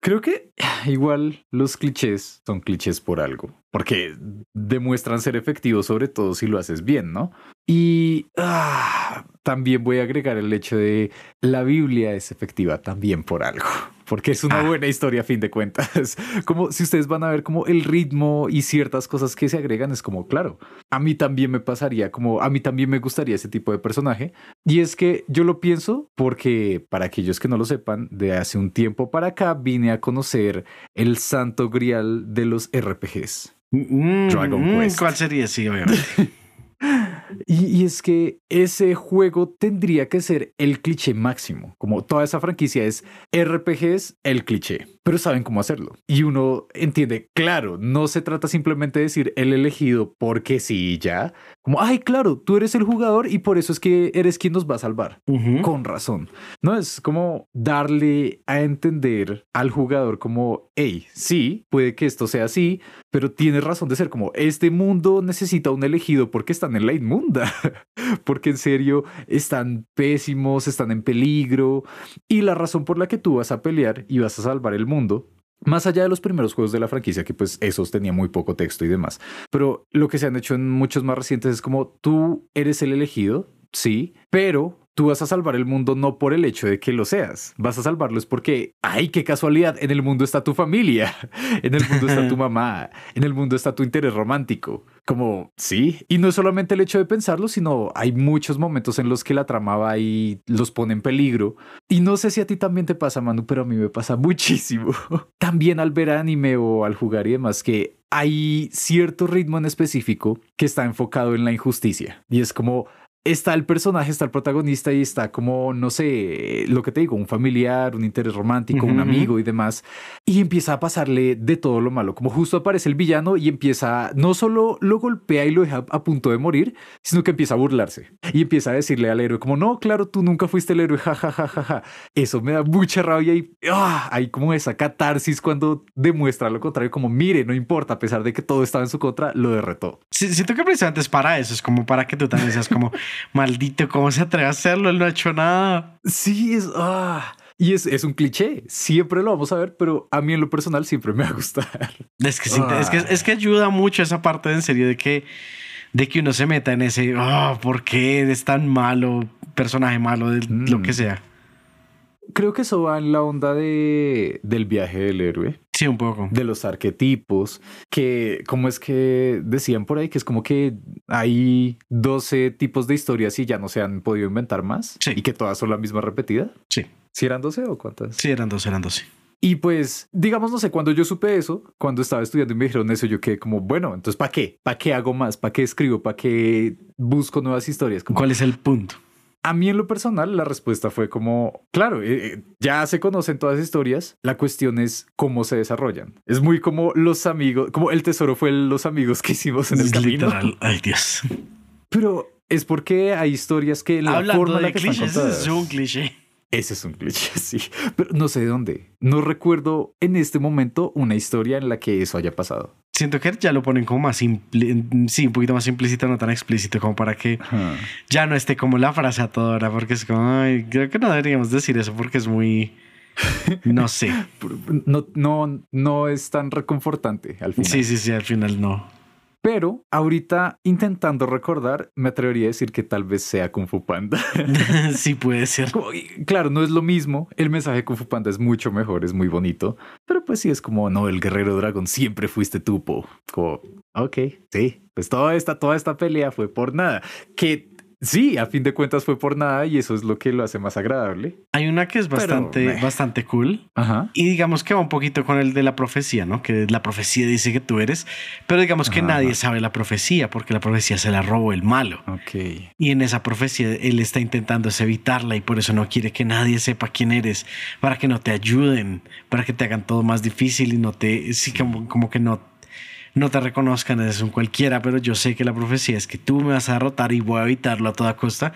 Creo que igual los clichés son clichés por algo, porque demuestran ser efectivos sobre todo si lo haces bien, ¿no? Y ah, también voy a agregar el hecho de la Biblia es efectiva también por algo porque es una ah. buena historia a fin de cuentas. Como si ustedes van a ver como el ritmo y ciertas cosas que se agregan, es como, claro, a mí también me pasaría, como a mí también me gustaría ese tipo de personaje. Y es que yo lo pienso porque, para aquellos que no lo sepan, de hace un tiempo para acá vine a conocer el santo grial de los RPGs. Mm, Dragon mm, Quest. ¿Cuál sería? Sí, obviamente. Y, es que ese juego tendría que ser el cliché máximo. Como toda esa franquicia es RPGs, el cliché. Pero saben cómo hacerlo. Y uno entiende, claro, no se trata simplemente de decir el elegido porque sí, ya. Como, ay, claro, tú eres el jugador y por eso es que eres quien nos va a salvar. Con razón. No es como darle a entender al jugador como, hey, sí, puede que esto sea así, pero tienes razón de ser como, este mundo necesita un elegido porque están en la inmunda, porque en serio están pésimos, están en peligro, y la razón por la que tú vas a pelear y vas a salvar el mundo más allá de los primeros juegos de la franquicia, que pues esos tenían muy poco texto y demás. Pero lo que se han hecho en muchos más recientes es como tú eres el elegido, sí, pero tú vas a salvar el mundo no por el hecho de que lo seas, vas a salvarlo es porque, ay, qué casualidad, en el mundo está tu familia, en el mundo está tu mamá, en el mundo está tu interés romántico. Como, sí, y no es solamente el hecho de pensarlo, sino hay muchos momentos en los que la trama va y los pone en peligro. Y no sé si a ti también te pasa, Manu, pero a mí me pasa muchísimo. también al ver anime o al jugar y demás, que hay cierto ritmo en específico que está enfocado en la injusticia. Y es como, está el personaje, está el protagonista y está como, no sé, lo que te digo, un familiar, un interés romántico, un amigo y demás. Y empieza a pasarle de todo lo malo. Como justo aparece el villano y empieza, no solo lo golpea y lo deja a punto de morir, sino que empieza a burlarse. Y empieza a decirle al héroe como, no, claro, tú nunca fuiste el héroe, ja, ja, ja, ja, Eso me da mucha rabia y ah, hay como esa catarsis cuando demuestra lo contrario, como, mire, no importa, a pesar de que todo estaba en su contra, lo derretó. Sí, siento que precisamente es para eso, es como para que tú también seas como... Maldito, ¿cómo se atreve a hacerlo? Él no ha hecho nada. Sí, es... Ah. Y es, es, un cliché, siempre lo vamos a ver, pero a mí en lo personal siempre me va a gustar. Es que, es, que, es que ayuda mucho esa parte en serio de que, de que uno se meta en ese, oh, ¿por qué es tan malo, personaje malo, de lo que mm. sea? Creo que eso va en la onda de, del viaje del héroe. Sí, un poco. De los arquetipos, que como es que decían por ahí que es como que hay 12 tipos de historias y ya no se han podido inventar más. Sí. Y que todas son la misma repetida. Sí. ¿Si eran 12 o cuántas? Sí, eran 12, eran 12. Y pues, digamos, no sé, cuando yo supe eso, cuando estaba estudiando y me dijeron eso, yo quedé como, bueno, entonces, ¿para qué? ¿Para qué hago más? ¿Para qué escribo? ¿Para qué busco nuevas historias? ¿Cuál es el punto? A mí en lo personal la respuesta fue como, claro, eh, eh, ya se conocen todas las historias, la cuestión es cómo se desarrollan. Es muy como los amigos, como el tesoro fue los amigos que hicimos en el camino. Literal. Ay, Dios. Pero es porque hay historias que la forma en la que clichés, es un cliché. Ese es un cliché, sí. Pero no sé de dónde. No recuerdo en este momento una historia en la que eso haya pasado. Siento que ya lo ponen como más simple, sí, un poquito más implícito, no tan explícito, como para que ya no esté como la frase a toda hora, porque es como, ay, creo que no deberíamos decir eso porque es muy, no sé. no, no, no es tan reconfortante al final. Sí, sí, sí, al final no. Pero ahorita intentando recordar, me atrevería a decir que tal vez sea Kung Fu Panda. sí, puede ser. claro, no es lo mismo. El mensaje de Kung Fu Panda es mucho mejor, es muy bonito. Pero pues sí es como, no, el guerrero dragón siempre fuiste tupo. Como, ok, sí. Pues toda esta, toda esta pelea fue por nada. Que Sí, a fin de cuentas fue por nada y eso es lo que lo hace más agradable. Hay una que es bastante, bastante cool. Ajá. Y digamos que va un poquito con el de la profecía, ¿no? Que la profecía dice que tú eres, pero digamos que nadie sabe la profecía porque la profecía se la robó el malo. Ok. Y en esa profecía él está intentando evitarla y por eso no quiere que nadie sepa quién eres, para que no te ayuden, para que te hagan todo más difícil y no te, sí, como, como que no no te reconozcan, eres un cualquiera, pero yo sé que la profecía es que tú me vas a derrotar y voy a evitarlo a toda costa.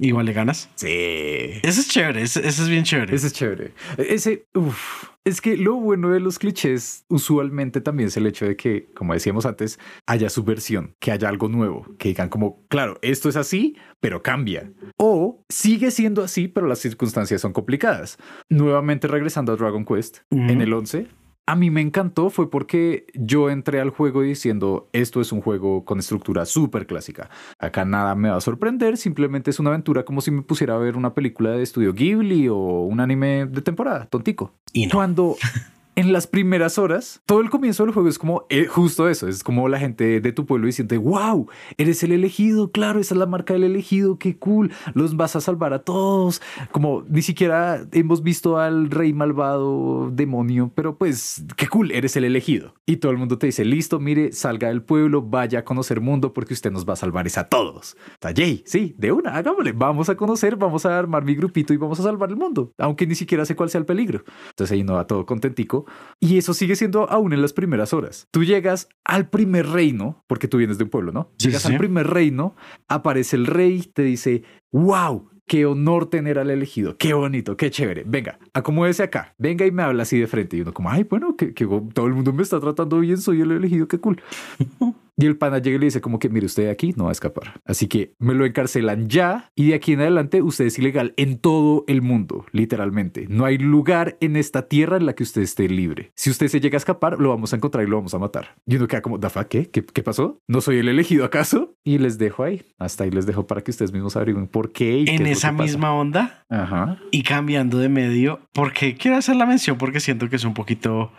igual le ganas. Sí. Ese es chévere, ese, ese es bien chévere. Ese es chévere. Ese, uff. Es que lo bueno de los clichés usualmente también es el hecho de que, como decíamos antes, haya subversión, que haya algo nuevo, que digan como, claro, esto es así, pero cambia. O sigue siendo así, pero las circunstancias son complicadas. Nuevamente regresando a Dragon Quest, Ujú. en el 11, a mí me encantó fue porque yo entré al juego diciendo, esto es un juego con estructura súper clásica. Acá nada me va a sorprender, simplemente es una aventura como si me pusiera a ver una película de estudio Ghibli o un anime de temporada, tontico. Y no. Cuando en las primeras horas, todo el comienzo del juego es como eh, justo eso, es como la gente de tu pueblo diciendo, wow, eres el elegido, claro, esa es la marca del elegido, qué cool, los vas a salvar a todos, como ni siquiera hemos visto al rey malvado demonio, pero pues qué cool, eres el elegido. Y todo el mundo te dice, listo, mire, salga del pueblo, vaya a conocer mundo porque usted nos va a salvar es a todos. Sea, yay, sí, de una, hagámosle, vamos a conocer, vamos a armar mi grupito y vamos a salvar el mundo, aunque ni siquiera sé cuál sea el peligro. Entonces ahí no va todo contentico. Y eso sigue siendo aún en las primeras horas. Tú llegas al primer reino, porque tú vienes de un pueblo, ¿no? Llegas sí, al primer reino, aparece el rey, te dice, wow. Qué honor tener al elegido, qué bonito, qué chévere. Venga, acomódese acá, venga y me habla así de frente. Y uno como, ay, bueno, que, que todo el mundo me está tratando bien, soy el elegido, qué cool. Y el pana llega y le dice como que, mire, usted de aquí no va a escapar. Así que me lo encarcelan ya y de aquí en adelante usted es ilegal en todo el mundo, literalmente. No hay lugar en esta tierra en la que usted esté libre. Si usted se llega a escapar, lo vamos a encontrar y lo vamos a matar. Y uno queda como, ¿dafa qué? ¿Qué, qué pasó? ¿No soy el elegido acaso? Y les dejo ahí. Hasta ahí les dejo para que ustedes mismos averigüen por qué. Y En esa misma onda Ajá. y cambiando de medio, porque quiero hacer la mención porque siento que es un poquito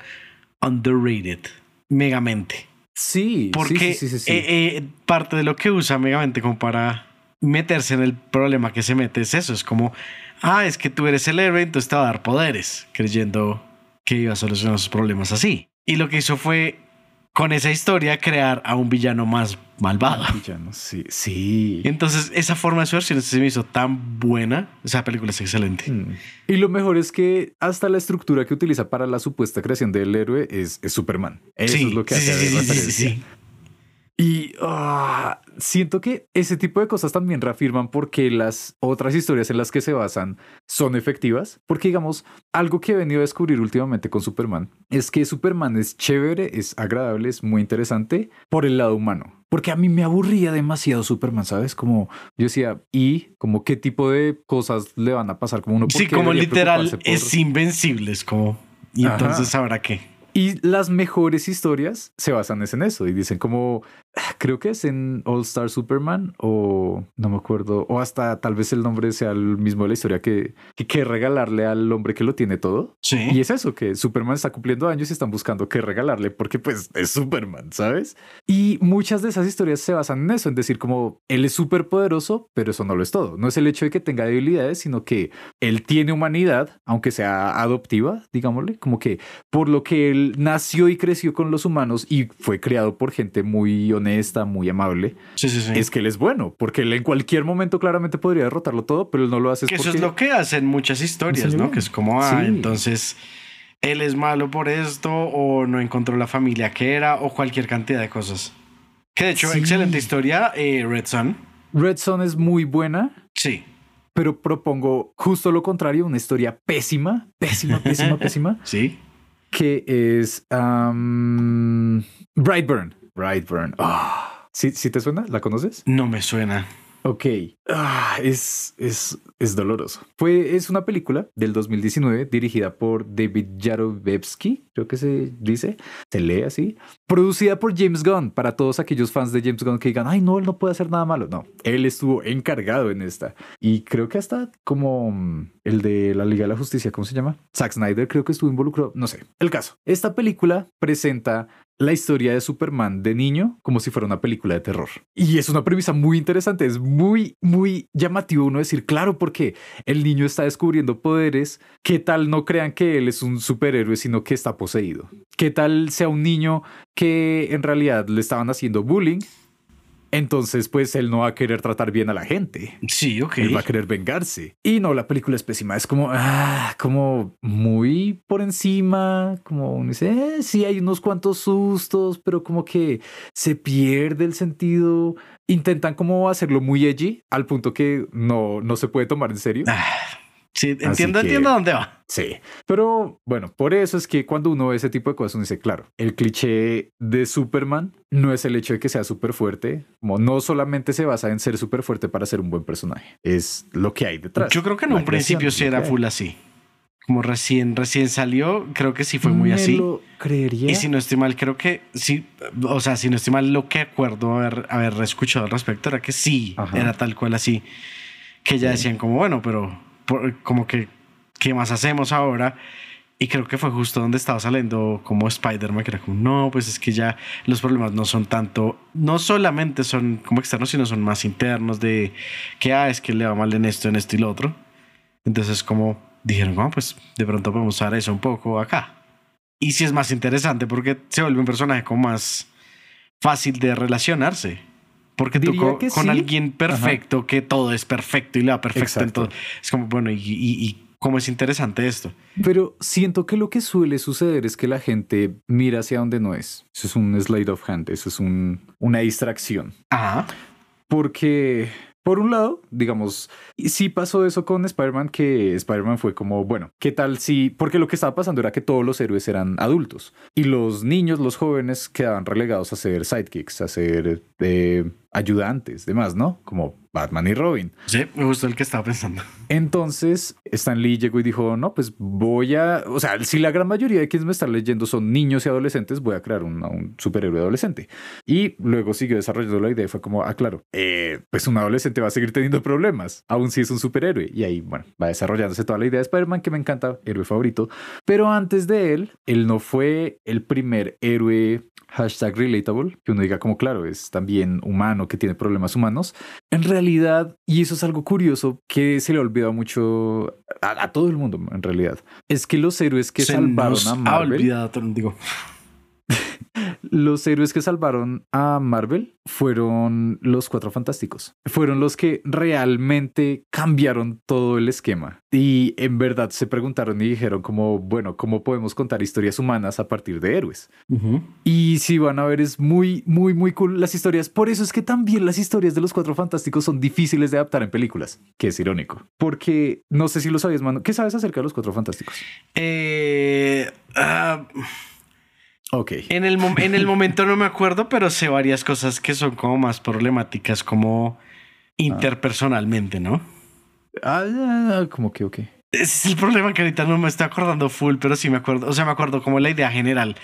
underrated, megamente. Sí, Porque sí, sí, sí, sí, sí. eh, eh, parte de lo que usa Megamente como para meterse en el problema que se mete es eso. Es como, ah, es que tú eres el héroe, entonces te va a dar poderes, creyendo que iba a solucionar sus problemas así. Y lo que hizo fue, con esa historia, crear a un villano más malvado. Villano, sí, sí. Entonces, esa forma de versión se me hizo tan buena. Esa película es excelente. Mm. Y lo mejor es que hasta la estructura que utiliza para la supuesta creación del héroe es, es Superman. Eso Sí, es lo que hace sí, sí, sí, referencia. sí, sí. Y ah, siento que ese tipo de cosas también reafirman por qué las otras historias en las que se basan son efectivas. Porque, digamos, algo que he venido a descubrir últimamente con Superman es que Superman es chévere, es agradable, es muy interesante por el lado humano. Porque a mí me aburría demasiado Superman, ¿sabes? Como yo decía, ¿y como qué tipo de cosas le van a pasar? Como uno, ¿por Sí, como literal por- es invencible. Es como, y Ajá. entonces sabrá qué. Y las mejores historias se basan en eso y dicen como, creo que es en All Star Superman o no me acuerdo, o hasta tal vez el nombre sea el mismo de la historia que, que, que regalarle al hombre que lo tiene todo. Sí. Y es eso, que Superman está cumpliendo años y están buscando qué regalarle porque pues es Superman, ¿sabes? Y muchas de esas historias se basan en eso, en decir como él es súper poderoso, pero eso no lo es todo. No es el hecho de que tenga debilidades, sino que él tiene humanidad, aunque sea adoptiva, digámosle, como que por lo que él nació y creció con los humanos y fue criado por gente muy honesta, muy amable, Sí, sí, sí. es que él es bueno, porque él en cualquier momento claramente podría derrotarlo todo, pero él no lo hace que eso es lo que hacen muchas historias. ¿no? Que es como, ah, entonces él es malo por esto, o no encontró la familia que era, o cualquier cantidad de cosas. Que de hecho, excelente historia, eh, Red Sun. Red Son es muy buena, Sí. pero propongo justo lo contrario, una historia pésima, pésima, pésima, pésima, Sí. que es um, Brightburn. Brightburn. Ah. ¿Sí, ¿Sí te suena? ¿La conoces? No me suena. Ok. Ah, es, es, es doloroso. Fue, es una película del 2019 dirigida por David Yarovetsky, creo que se dice, se lee así. Producida por James Gunn, para todos aquellos fans de James Gunn que digan, ay, no, él no puede hacer nada malo. No, él estuvo encargado en esta. Y creo que hasta como mm, el de la Liga de la Justicia, ¿cómo se llama? Zack Snyder creo que estuvo involucrado. No sé. El caso. Esta película presenta la historia de Superman de niño como si fuera una película de terror. Y es una premisa muy interesante, es muy, muy llamativo uno decir, claro, porque el niño está descubriendo poderes, ¿qué tal no crean que él es un superhéroe, sino que está poseído? ¿Qué tal sea un niño que en realidad le estaban haciendo bullying? entonces pues él no va a querer tratar bien a la gente. Sí, ok. Él va a querer vengarse. Y no, la película es pésima. Es como, ah, como muy por encima. Como uno dice, eh, sí, hay unos cuantos sustos, pero como que se pierde el sentido. Intentan como hacerlo muy edgy al punto que no, no se puede tomar en serio. Ah, sí, entiendo, que- entiendo dónde va. Sí, pero bueno, por eso es que cuando uno ve ese tipo de cosas, uno dice, claro, el cliché de Superman no es el hecho de que sea súper fuerte, como no solamente se basa en ser súper fuerte para ser un buen personaje, es lo que hay detrás. Yo creo que en un principio sí era full así. Como recién, recién salió, creo que sí fue muy Me así. lo creería. Y si no estoy mal, creo que sí, o sea, si no estoy mal, lo que acuerdo haber, haber escuchado al respecto era que sí, Ajá. era tal cual así. Que ya decían como, bueno, pero por- como que, ¿qué más hacemos ahora? Y creo que fue justo donde estaba saliendo como Spider-Man, que era como, no, pues es que ya los problemas no son tanto, no solamente son como externos, sino son más internos de que, ah, es que le va mal en esto, en esto y lo otro. Entonces como dijeron, bueno, pues de pronto podemos usar eso un poco acá. Y sí es más interesante porque se vuelve un personaje como más fácil de relacionarse. Porque tú con, alguien perfecto, que todo es perfecto y le va perfecto, entonces es como, bueno, y, y, y cómo es interesante esto. Pero siento que lo que suele suceder es que la gente mira hacia donde no es. Eso es un slide of hand, eso es un- una distracción. Ajá. Porque, por un lado, digamos, sí pasó eso con Spider-Man, que Spider-Man fue como, bueno, ¿qué tal si...? Porque lo que estaba pasando era que todos los héroes eran adultos y los niños, los jóvenes, quedaban relegados a ser sidekicks, a ser eh, ayudantes, demás, ¿no? Como Batman y Robin. Sí, me gustó el que estaba pensando. Entonces, Stan Lee llegó y dijo, no, pues voy a, o sea, si la gran mayoría de quienes me están leyendo son niños y adolescentes, voy a crear un, un superhéroe adolescente. Y luego siguió desarrollando la idea y fue como, ah, claro, eh, pues un adolescente va a seguir teniendo problemas, aun si es un superhéroe. Y ahí, bueno, va desarrollándose toda la idea de Spider-Man, que me encanta, héroe favorito. Pero antes de él, él no fue el primer héroe hashtag relatable, que uno diga como claro, es también humano, que tiene problemas humanos. En realidad, y eso es algo curioso que se le ha olvidado mucho a, a todo el mundo, en realidad, es que los héroes que Se salvaron nos a ha Marvel, olvidado, te lo digo. Los héroes que salvaron a Marvel fueron los Cuatro Fantásticos. Fueron los que realmente cambiaron todo el esquema. Y en verdad se preguntaron y dijeron como, bueno, ¿cómo podemos contar historias humanas a partir de héroes? Y si van a ver, es muy, muy, muy cool las historias. Por eso es que también las historias de los Cuatro Fantásticos son difíciles de adaptar en películas, que es irónico. Porque no sé si lo sabías, mano. ¿Qué sabes acerca de los Cuatro Fantásticos? Eh, ah, Ok. en, el en el momento no me acuerdo, pero sé varias cosas que son como más problemáticas, como interpersonalmente, ¿no? Ah, ah, como que, ok. Ese es el problema que ahorita no me estoy acordando full, pero sí me acuerdo. O sea, me acuerdo como la idea general.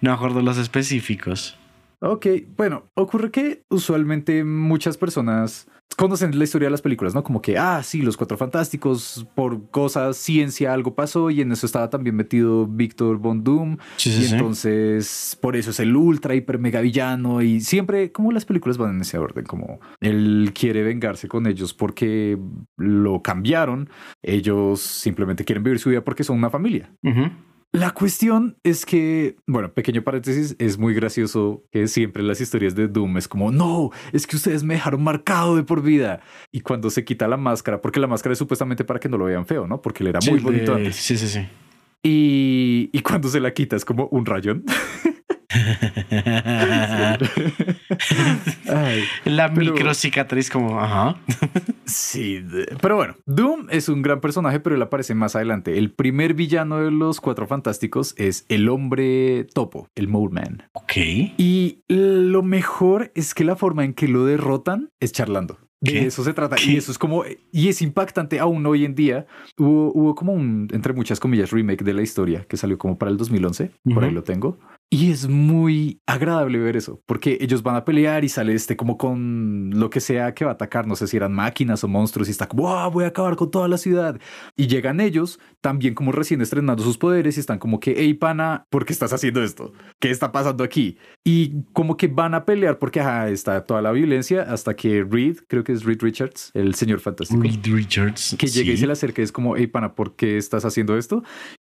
No me acuerdo los específicos. Ok, bueno, ocurre que usualmente muchas personas conocen la historia de las películas, ¿no? Como que, ah, sí, los cuatro fantásticos, por cosas, ciencia, algo pasó y en eso estaba también metido Víctor Von Doom. Sí, y entonces, por eso es el ultra, hiper, mega villano. Y siempre, como las películas van en ese orden, como él quiere vengarse con ellos porque lo cambiaron. Ellos simplemente quieren vivir su vida porque son una familia. La cuestión es que, bueno, pequeño paréntesis, es muy gracioso que siempre las historias de Doom es como, no, es que ustedes me dejaron marcado de por vida. Y cuando se quita la máscara, porque la máscara es supuestamente para que no lo vean feo, ¿no? Porque él era Sí, muy de- bonito antes. Sí, sí, sí. Y, y cuando se la quita es como un rayón. Ay, la Pero- micro cicatriz como, ajá. sí, de- pero bueno, Doom es un gran personaje, pero él aparece más adelante. El primer villano de los Cuatro Fantásticos es el hombre topo, el Mole Man. Ok. Y lo mejor es que la forma en que lo derrotan es charlando. De ¿Qué? eso se trata. ¿Qué? Y eso es como, y es impactante aún hoy en día. Hubo, hubo como un, entre muchas comillas, remake de la historia que salió como para el 2011. Por ahí lo tengo. Y es muy agradable ver eso, porque ellos van a pelear y sale este como con lo que sea que va a atacar, no sé si eran máquinas o monstruos, y está como, "Ah, voy a acabar con toda la ciudad. Y llegan ellos, también como recién estrenando sus poderes, y están como que, hey, pana, ¿por qué estás haciendo esto? ¿Qué está pasando aquí? Y como que van a pelear porque ajá, está toda la violencia hasta que Reed, creo que es Reed Richards, el señor fantástico, Reed Richards. que llega y se le acerca y es como, hey, pana, ¿por qué estás haciendo esto?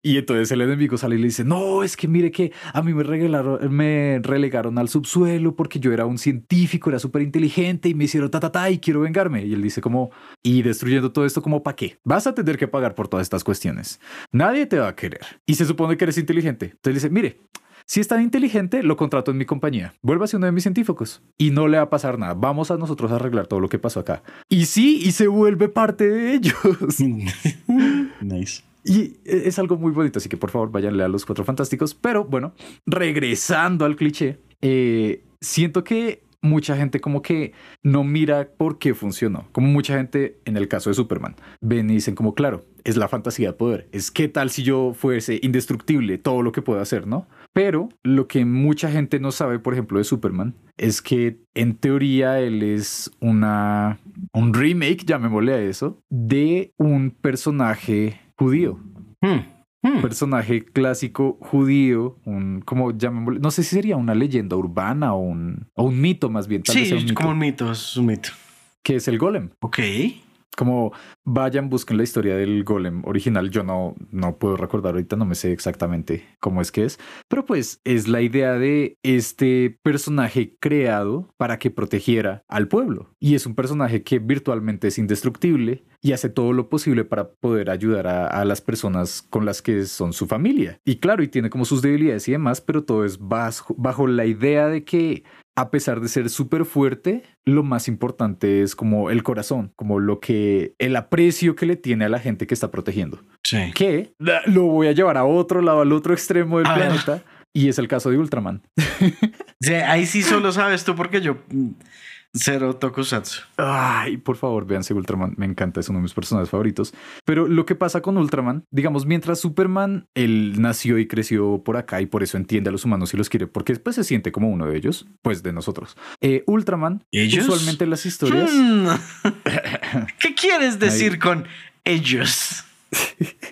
Y entonces el enemigo sale y le dice, no, es que mire que a mí me, regalaron, me relegaron al subsuelo porque yo era un científico, era súper inteligente y me hicieron ta, ta, ta y quiero vengarme. Y él dice como, y destruyendo todo esto como para qué? Vas a tener que pagar por todas estas cuestiones. Nadie te va a querer. Y se supone que eres inteligente. Entonces dice, mire, si es tan inteligente, lo contrato en mi compañía. Vuélvase uno de mis científicos. Y no le va a pasar nada. Vamos a nosotros a arreglar todo lo que pasó acá. Y sí, y se vuelve parte de ellos. nice. Y es algo muy bonito, así que por favor váyanle a los Cuatro Fantásticos. Pero bueno, regresando al cliché, eh, siento que mucha gente como que no mira por qué funcionó. Como mucha gente en el caso de Superman, ven y dicen como, claro, es la fantasía de poder. Es qué tal si yo fuese indestructible, todo lo que puedo hacer, ¿no? Pero lo que mucha gente no sabe, por ejemplo, de Superman, es que en teoría él es una, un remake, llamémosle a eso, de un personaje judío. Un hmm. hmm. personaje clásico judío, un, como llamémosle, no sé si sería una leyenda urbana o un, o un mito más bien. sí, es como un mito, es un mito. Que es el golem. Ok como vayan, busquen la historia del golem original. Yo no, no puedo recordar ahorita, no me sé exactamente cómo es que es, pero pues es la idea de este personaje creado para que protegiera al pueblo. Y es un personaje que virtualmente es indestructible y hace todo lo posible para poder ayudar a, las personas con las que son su familia. Y claro, y tiene como sus debilidades y demás, pero todo es bajo la idea de que a pesar de ser súper fuerte, lo más importante es como el corazón, como lo que, el aprecio que le tiene a la gente que está protegiendo. Sí. Que lo voy a llevar a otro lado, al otro extremo del planeta. Y es el caso de Ultraman. Sí, ahí sí solo sabes tú porque yo Cero Tokusatsu. Ay, por favor, véanse Ultraman. Me encanta, es uno de mis personajes favoritos. Pero lo que pasa con Ultraman, digamos, mientras Superman, él nació y creció por acá y por eso entiende a los humanos y los quiere, porque después se siente como uno de ellos, pues de nosotros. Eh, Ultraman, ¿Ellos? usualmente las historias. Hmm. ¿Qué quieres decir con ellos?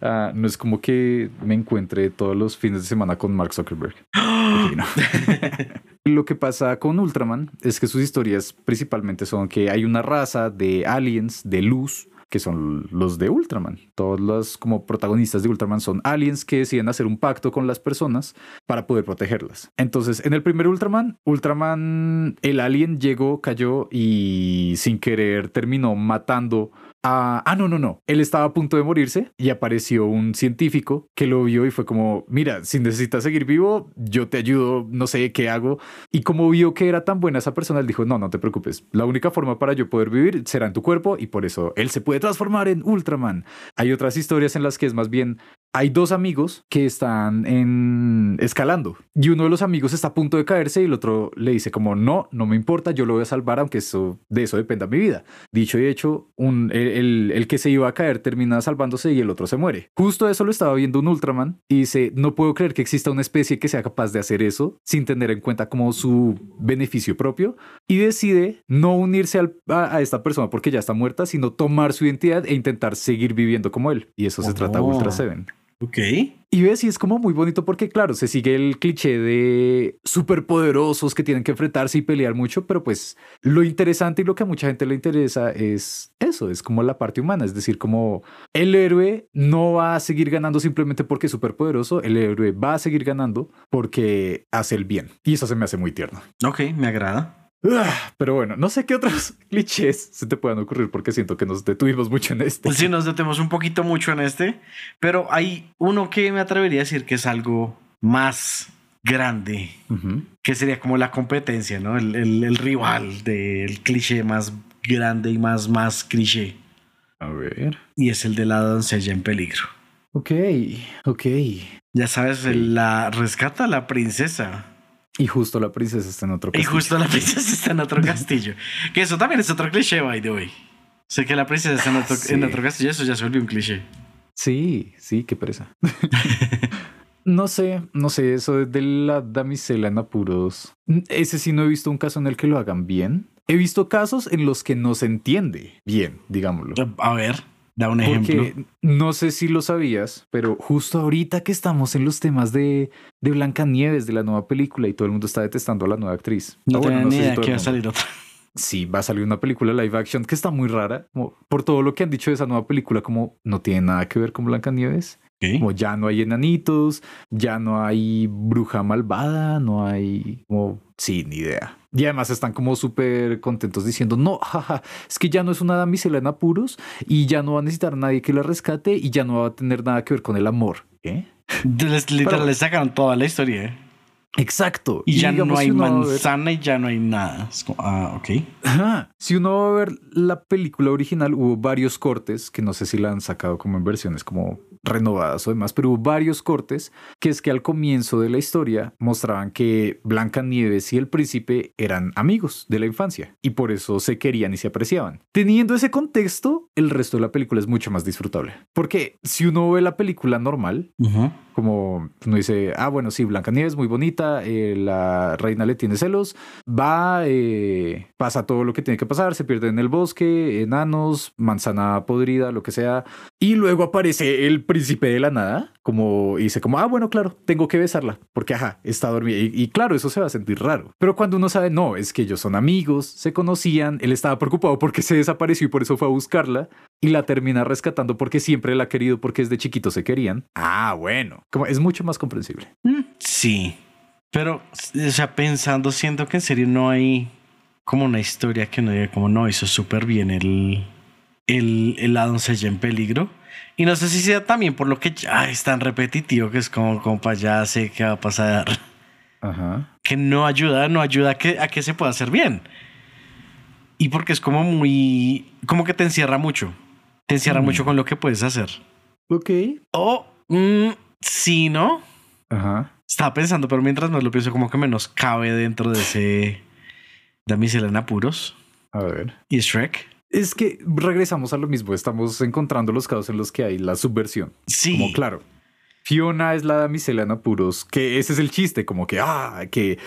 Ah, no es como que me encuentre todos los fines de semana con Mark Zuckerberg. Lo que pasa con Ultraman es que sus historias principalmente son que hay una raza de aliens de luz que son los de Ultraman. Todos los como protagonistas de Ultraman son aliens que deciden hacer un pacto con las personas para poder protegerlas. Entonces, en el primer Ultraman, Ultraman, el alien llegó, cayó y sin querer terminó matando ah, no, no, no. Él estaba a punto de morirse y apareció un científico que lo vio y fue como, mira, si necesitas seguir vivo, yo te ayudo, no sé qué hago. Y como vio que era tan buena esa persona, él dijo, no, no te preocupes. La única forma para yo poder vivir será en tu cuerpo y por eso él se puede transformar en Ultraman. Hay otras historias en las que es más bien hay dos amigos que están en escalando y uno de los amigos está a punto de caerse y el otro le dice como no, no me importa, yo lo voy a salvar aunque eso, de eso dependa mi vida. Dicho y hecho, un, el, el, que se iba a caer termina salvándose y el otro se muere. Justo eso lo estaba viendo un Ultraman y dice, no puedo creer que exista una especie que sea capaz de hacer eso sin tener en cuenta como su beneficio propio y decide no unirse a, esta persona porque ya está muerta, sino tomar su identidad e intentar seguir viviendo como él. Y eso se trata de Ultra Seven. Ok. Y ves, y es como muy bonito porque, claro, se sigue el cliché de superpoderosos que tienen que enfrentarse y pelear mucho, pero pues lo interesante y lo que a mucha gente le interesa es eso, es como la parte humana, es decir, como el héroe no va a seguir ganando simplemente porque es superpoderoso, el héroe va a seguir ganando porque hace el bien. Y eso se me hace muy tierno. Ok, me agrada. Ah, pero bueno, no sé qué otros clichés se te puedan ocurrir porque siento que nos detuvimos mucho en este. Sí, nos detenemos un poquito mucho en este, pero hay uno que me atrevería a decir que es algo más grande, que sería como la competencia, ¿no? El, el, rival del cliché más grande y más, más cliché. A ver. Y es el de la doncella en peligro. Ok, ok. Ya sabes, la rescata a la princesa y justo la princesa está en otro castillo. Y justo la princesa está en otro castillo. que eso también es otro cliché, by the way. Sé que la princesa está en otro, en otro castillo, eso ya se volvió un cliché. Sí, sí, qué presa. no sé, no sé, eso de la damisela en apuros. Ese sí no he visto un caso en el que lo hagan bien. He visto casos en los que no se entiende bien, digámoslo. A ver. Da un ejemplo. Porque no sé si lo sabías, pero justo ahorita que estamos en los temas de, de Blancanieves, de la nueva película, y todo el mundo está detestando a la nueva actriz. No, tengo ni idea que va a salir otra. Sí, va a salir una película live action que está muy rara. por todo lo que han dicho de esa nueva película, como no tiene nada que ver con Blancanieves. Como ya no hay enanitos, ya no hay bruja malvada, no hay como, sí, ni idea. Y además están como súper contentos diciendo, no, jaja, es que ya no es una damisela en apuros y ya no va a necesitar a nadie que la rescate y ya no va a tener nada que ver con el amor. ¿eh? Les, literal, les sacaron toda la historia. ¿eh? Exacto. Y, ya no hay si ver- manzana y ya no hay nada. Es como, ah, ok. Ajá. Si uno va a ver la película original, hubo varios cortes, que no sé si la han sacado como en versiones como renovadas o demás, pero hubo varios cortes que es que al comienzo de la historia mostraban que Blancanieves y el príncipe eran amigos de la infancia y por eso se querían y se apreciaban. Teniendo ese contexto, el resto de la película es mucho más disfrutable. Porque si uno ve la película normal. Como uno dice, ah, bueno, sí, Blancanieves muy bonita, eh, la reina le tiene celos, va, eh, pasa todo lo que tiene que pasar, se pierde en el bosque, enanos, manzana podrida, lo que sea, y luego aparece el príncipe de la nada, como dice como, ah, bueno, claro, tengo que besarla, porque ajá, está dormida, y, claro, eso se va a sentir raro. Pero cuando uno sabe, no, es que ellos son amigos, se conocían, él estaba preocupado porque se desapareció y por eso fue a buscarla, y la termina rescatando porque siempre la ha querido porque desde chiquito se querían. Ah, bueno. Como es mucho más comprensible. Mm, Sí. Pero, o sea, pensando, siento que en serio no hay como una historia que no diga como no hizo súper bien el, el, el la en peligro. Y no sé si sea también por lo que ya es tan repetitivo que es como, compa, ya sé qué va a pasar. Ajá. Que no ayuda, no ayuda a que, a que se pueda hacer bien. Y porque es como muy, como que te encierra mucho. Te encierra Mm. mucho con lo que puedes hacer. Ok. O, mm, sí, ¿no? Ajá. Estaba pensando, pero mientras más lo pienso, como que menos cabe dentro de ese damisela en apuros. A ver. Y Shrek. Es que regresamos a lo mismo. Estamos encontrando los casos en los que hay la subversión. Sí. Como claro. Fiona es la damisela en apuros, que ese es el chiste, como que, ah, que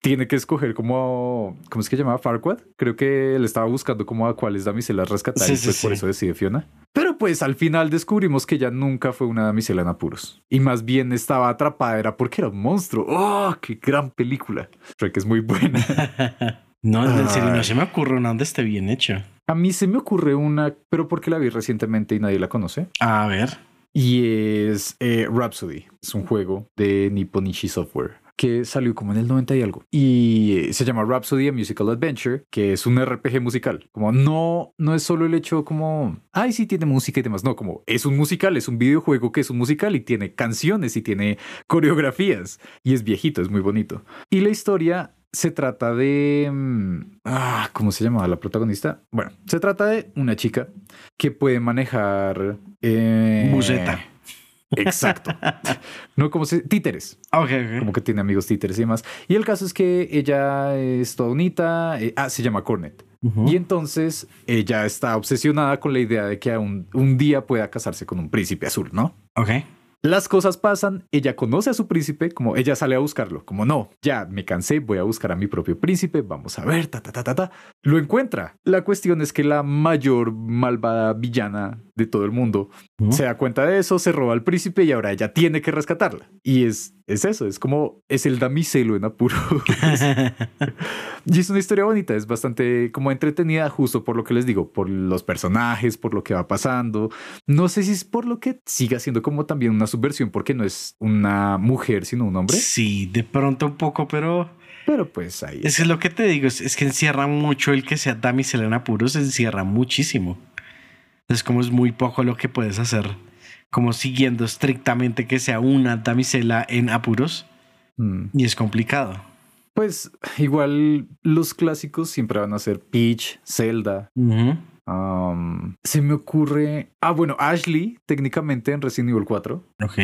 tiene que escoger como, ¿cómo es que llamaba Farquaad? Creo que él estaba buscando como a cuáles damiselas rescatar Sí, y sí, pues por sí. eso decide Fiona. Pero pues al final descubrimos que ella nunca fue una damisela en apuros. Y más bien estaba atrapada, era porque era un monstruo. ¡Oh, qué gran película! Creo que es muy buena. no, en serio, no se me ocurre una donde esté bien hecho. A mí se me ocurre una, pero porque la vi recientemente y nadie la conoce. A ver. Y es eh, Rhapsody. Es un juego de Nipponishi Software que salió como en el 90 y algo. Y eh, se llama Rhapsody a Musical Adventure, que es un RPG musical. Como no, no es solo el hecho como, ay, sí tiene música y demás. No, como es un musical, es un videojuego que es un musical y tiene canciones y tiene coreografías. Y es viejito, es muy bonito. Y la historia se trata de... mm, Ah, ¿cómo se llamaba la protagonista? Bueno, se trata de una chica que puede manejar... Eh, Buceta. Exacto. no como se... Títeres. Ok, ok. Como que tiene amigos títeres y demás. Y el caso es que ella es toda bonita. eh, ah, se llama Cornet. Y entonces ella está obsesionada con la idea de que un, un día pueda casarse con un príncipe azul, ¿no? Ok. Las cosas pasan, ella conoce a su príncipe, como ella sale a buscarlo, como no, ya me cansé, voy a buscar a mi propio príncipe, vamos a ver, ta, ta, ta, ta, ta. Lo encuentra. La cuestión es que la mayor malvada villana de todo el mundo se da cuenta de eso, se roba al príncipe y ahora ella tiene que rescatarla. Y es, es eso, es como, es el damiselo en apuro. y es una historia bonita, es bastante como entretenida, justo por lo que les digo, por los personajes, por lo que va pasando. No sé si es por lo que siga siendo como también una subversión, porque no es una mujer, sino un hombre. sí, de pronto un poco, pero Pero pues ahí. es lo que te digo es, es que encierra mucho el que sea damisela en apuros, encierra muchísimo. Es como es muy poco lo que puedes hacer, como siguiendo estrictamente que sea una damisela en apuros, Mm. y es complicado. Pues igual los clásicos siempre van a ser Peach, Zelda. Um, se me ocurre. Ah, bueno, Ashley, técnicamente en Resident Evil 4. Ok.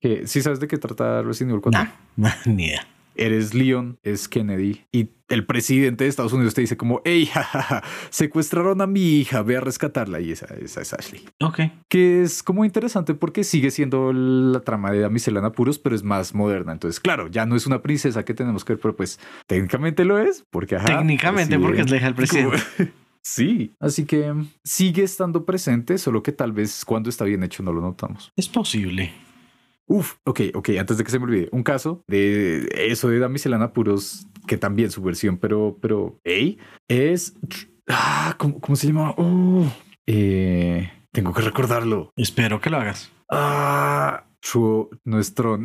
Que sí sabes de qué trata Resident Evil 4. Nah, ni idea. Eres Leon, es Kennedy. Y el presidente de Estados Unidos te dice como, hey, jajaja, secuestraron a mi hija, ve a rescatarla. Y esa, esa es Ashley. Ok. Que es como interesante porque sigue siendo la trama de Damisela en apuros, pero es más moderna. Entonces, claro, ya no es una princesa que tenemos que ver, pero pues técnicamente lo es, porque ajá, Técnicamente, porque es la hija del presidente. Como- Sí, así que sigue estando presente, solo que tal vez cuando está bien hecho no lo notamos. Es posible. Uf, ok, ok, antes de que se me olvide, un caso de eso de Damisela en apuros, que también su versión, pero, pero, hey, es, ah, ¿cómo, cómo se llama? Oh, eh, tengo que recordarlo. Espero que lo hagas. Ah, True, no es Tron.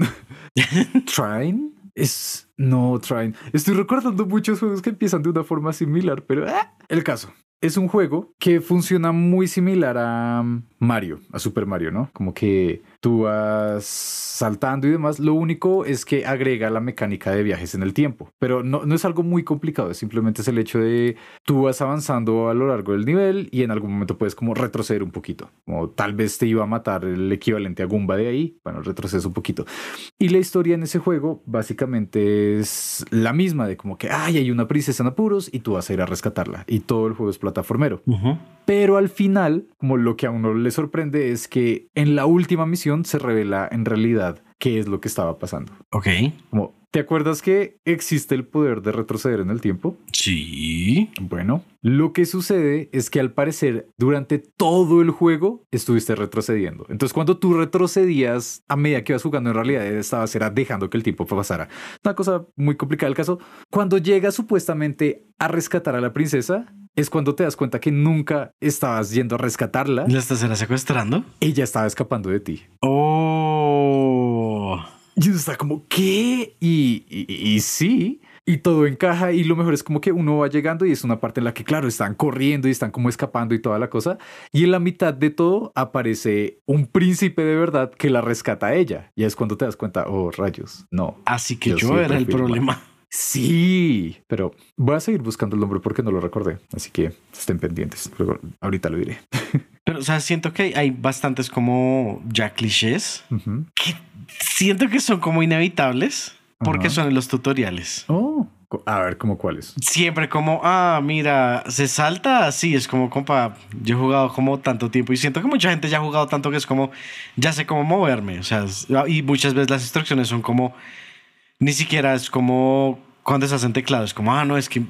Trine. Es. No, Trine. Estoy recordando muchos juegos que empiezan de una forma similar, pero. ah, El caso. Es un juego que funciona muy similar a Mario, a Super Mario, ¿no? Como que tú vas saltando y demás. Lo único es que agrega la mecánica de viajes en el tiempo. Pero no, no es algo muy complicado. Es simplemente es el hecho de tú vas avanzando a lo largo del nivel y en algún momento puedes como retroceder un poquito. Como tal vez te iba a matar el equivalente a Goomba de ahí. Bueno, retrocedes un poquito. Y la historia en ese juego básicamente es la misma de como que, ay, hay una princesa en apuros y tú vas a ir a rescatarla. Y todo el juego es plataformero. Pero al final, como lo que a uno le sorprende es que en la última misión se revela en realidad qué es lo que estaba pasando. Ok. Como, ¿te acuerdas que existe el poder de retroceder en el tiempo? Sí. Bueno, lo que sucede es que al parecer durante todo el juego estuviste retrocediendo. Entonces cuando tú retrocedías a medida que ibas jugando en realidad estabas era dejando que el tiempo pasara. Una cosa muy complicada el caso. Cuando llegas supuestamente a rescatar a la princesa, es cuando te das cuenta que nunca estabas yendo a rescatarla. ¿La estás secuestrando? Ella estaba escapando de ti. Oh. Y uno está como, ¿qué? Y, y, y sí. Y todo encaja y lo mejor es como que uno va llegando y es una parte en la que, claro, están corriendo y están como escapando y toda la cosa. Y en la mitad de todo aparece un príncipe de verdad que la rescata a ella. Y es cuando te das cuenta, oh, rayos, no. Así que Yo era el problema. Sí, pero voy a seguir buscando el nombre porque no lo recordé. Así que estén pendientes. Luego, ahorita lo diré. Pero, o sea, siento que hay bastantes como ya clichés que siento que son como inevitables porque son en los tutoriales. Oh, a ver, ¿cómo cuáles? Siempre como, ah, mira, se salta así. Es como, compa, yo he jugado como tanto tiempo y siento que mucha gente ya ha jugado tanto que es como, ya sé cómo moverme. O sea, y muchas veces las instrucciones son como, ni siquiera es como cuando estás en teclado. Es como, ah, no, es que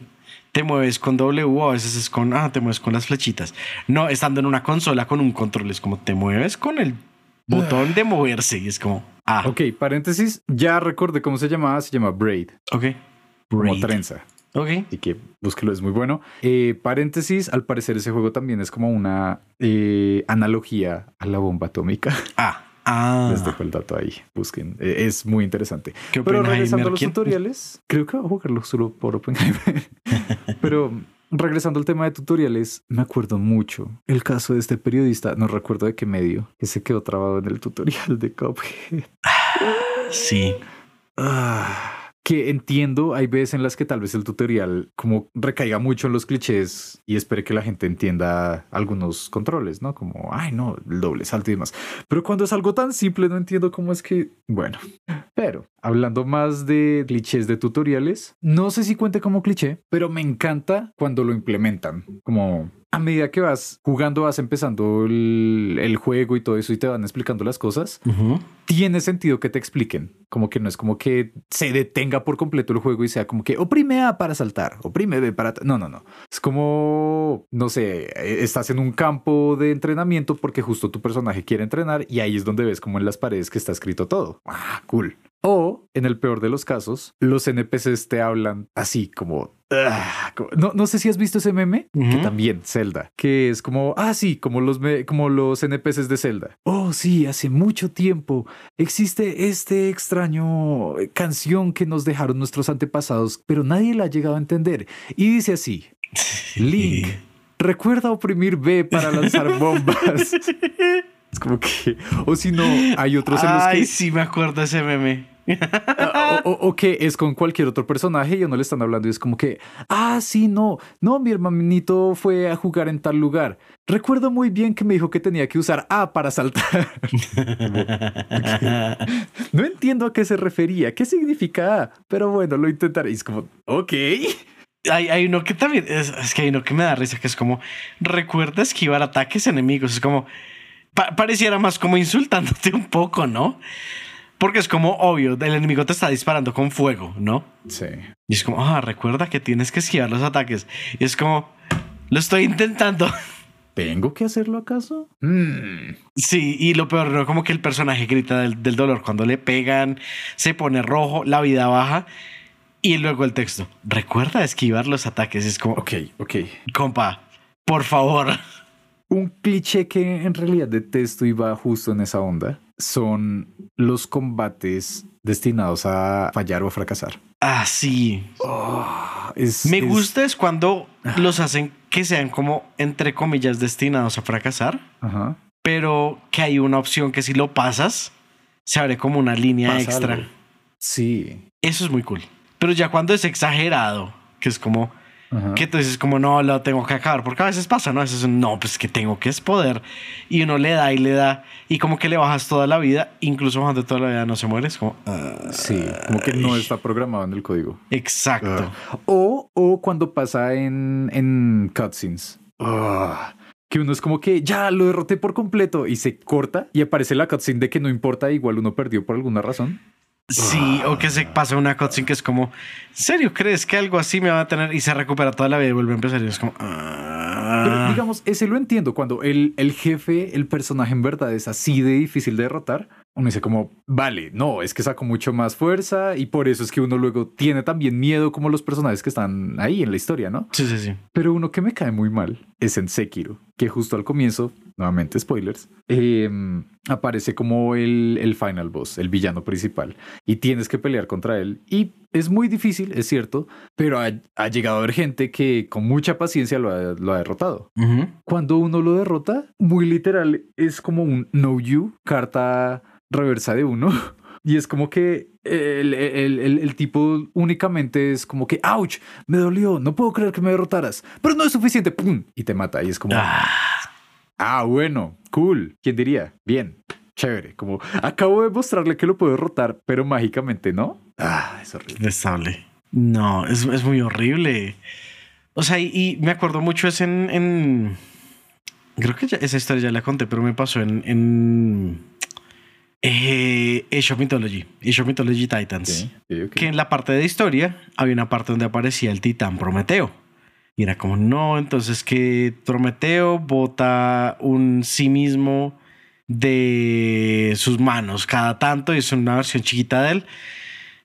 te mueves con W o a veces es con, ah, te mueves con las flechitas. No, estando en una consola con un control, es como, te mueves con el botón de moverse y es como, ah, Ok, paréntesis. Ya recordé cómo se llamaba. Se llama Braid. ok. Como Braid. trenza. Ok. Así que búsquelo, es muy bueno. Eh, paréntesis, al parecer ese juego también es como una eh, analogía a la bomba atómica. Ah, ah. Les dejo el dato ahí, busquen. Eh, es muy interesante. ¿Qué Pero regresando a los quién? tutoriales, creo que voy a jugarlo solo por Oppenheimer. Pero regresando al tema de tutoriales, me acuerdo mucho el caso de este periodista, no recuerdo de qué medio, que se quedó trabado en el tutorial de Cuphead. Sí. Ah, que entiendo, hay veces en las que tal vez el tutorial como recaiga mucho en los clichés y espere que la gente entienda algunos controles, ¿no? Como, ay, no, el doble salto y demás. Pero cuando es algo tan simple, no entiendo cómo es que, bueno. Pero hablando más de clichés de tutoriales, no sé si cuente como cliché, pero me encanta cuando lo implementan. Como a medida que vas jugando, vas empezando el, el juego y todo eso y te van explicando las cosas Ujú. tiene sentido que te expliquen. Como que no es como que se detenga por completo el juego y sea como que oprime A para saltar, oprime B para... No, no, no. Es como, no sé, eh, estás en un campo de entrenamiento porque justo tu personaje quiere entrenar y ahí es donde ves como en las paredes que está escrito todo. Ah, cool. O, en el peor de los casos, los NPCs te hablan así como... "Ah", como- no, no sé si has visto ese meme, que también Zelda, que es como, ah, sí, como los, como los NPCs de Zelda. Oh, sí, hace mucho tiempo existe este extraño canción que nos dejaron nuestros antepasados, pero nadie la ha llegado a entender. Y dice así, Link, recuerda oprimir B para lanzar bombas. es como que, o si no, hay otros en los Ay, que... sí, me acuerdo ese meme. Ah, o, o- o que es con cualquier otro personaje y a uno le están hablando y es como que, ah, sí, no, no, mi hermanito fue a jugar en tal lugar. Recuerdo muy bien que me dijo que tenía que usar A para saltar. no entiendo a qué se refería, qué significa A, pero bueno, lo intentaré. Y es como, ok. Hay, hay uno que también, es, es que hay uno que me da risa, que es como, recuerda esquivar ataques enemigos. Es como, pa- pareciera más como insultándote un poco, ¿no? Porque es como obvio, el enemigo te está disparando con fuego, ¿no? Sí. Y es como, ah, recuerda que tienes que esquivar los ataques. Y es como, lo estoy intentando. ¿Tengo que hacerlo acaso? Mm. Sí, y lo peor, ¿no? como que el personaje grita del, del dolor cuando le pegan, se pone rojo, la vida baja. Y luego el texto, recuerda esquivar los ataques. Es como, Ok, ok. compa, por favor. Un cliché que en realidad detesto y va justo en esa onda son los combates destinados a fallar o a fracasar. Ah, sí. Oh, es- Me es- gusta es cuando los hacen que sean como, entre comillas, destinados a fracasar, Ajá. pero que hay una opción que si lo pasas, se abre como una línea Pasa extra. algo. Sí. Eso es muy cool. Pero ya cuando es exagerado, que es como Ajá. que tú dices como no, lo tengo que acabar, porque a veces pasa, ¿no? A veces no, pues que tengo que es poder. Y uno le da y le da, y como que le bajas toda la vida, incluso bajando toda la vida no se muere, es como... ah, Sí, como que no está programado en el código. exacto. O, o cuando pasa en, en cutscenes. Ah, que uno es como que ya lo derroté por completo y se corta y aparece la cutscene de que no importa, igual uno perdió por alguna razón. Sí, o que se pasa una cutscene que es como, ¿en serio crees que algo así me va a tener? Y se recupera toda la vida y vuelve a empezar y es como... ah. Pero digamos, ese lo entiendo. Cuando el, el jefe, el personaje en verdad es así de difícil de derrotar, uno dice como, vale, no, es que saco mucho más fuerza y por eso es que uno luego tiene también miedo como los personajes que están ahí en la historia, ¿no? Sí, sí, sí. Pero uno que me cae muy mal es en Sekiro, que justo al comienzo, nuevamente spoilers, eh, aparece como el, el final boss, el villano principal, y tienes que pelear contra él. Y es muy difícil, es cierto, pero ha, ha llegado a haber gente que con mucha paciencia lo ha, lo ha derrotado. Ujú. Cuando uno lo derrota, muy literal, es como un no you, carta reversa de uno. Y es como que el, el- el- el tipo únicamente es como que, ouch, me dolió, no puedo creer que me derrotaras, pero no es suficiente, ¡pum! Y te mata. Y es como, Ah, ah, bueno, cool, ¿quién diría? Bien, chévere. Como, acabo de mostrarle que lo puedo derrotar, pero mágicamente no. Ah, es horrible. detestable. No, es, es muy horrible. O sea, y, y me acuerdo mucho es en, en- Creo que ya- esa historia ya la conté, pero me pasó en... en eh, Age of Mythology. Age of Mythology Titans. Que en la parte de historia había una parte donde aparecía el titán Prometeo. Y era como, no, entonces que Prometeo bota un sí mismo de sus manos cada tanto y es una versión chiquita de él.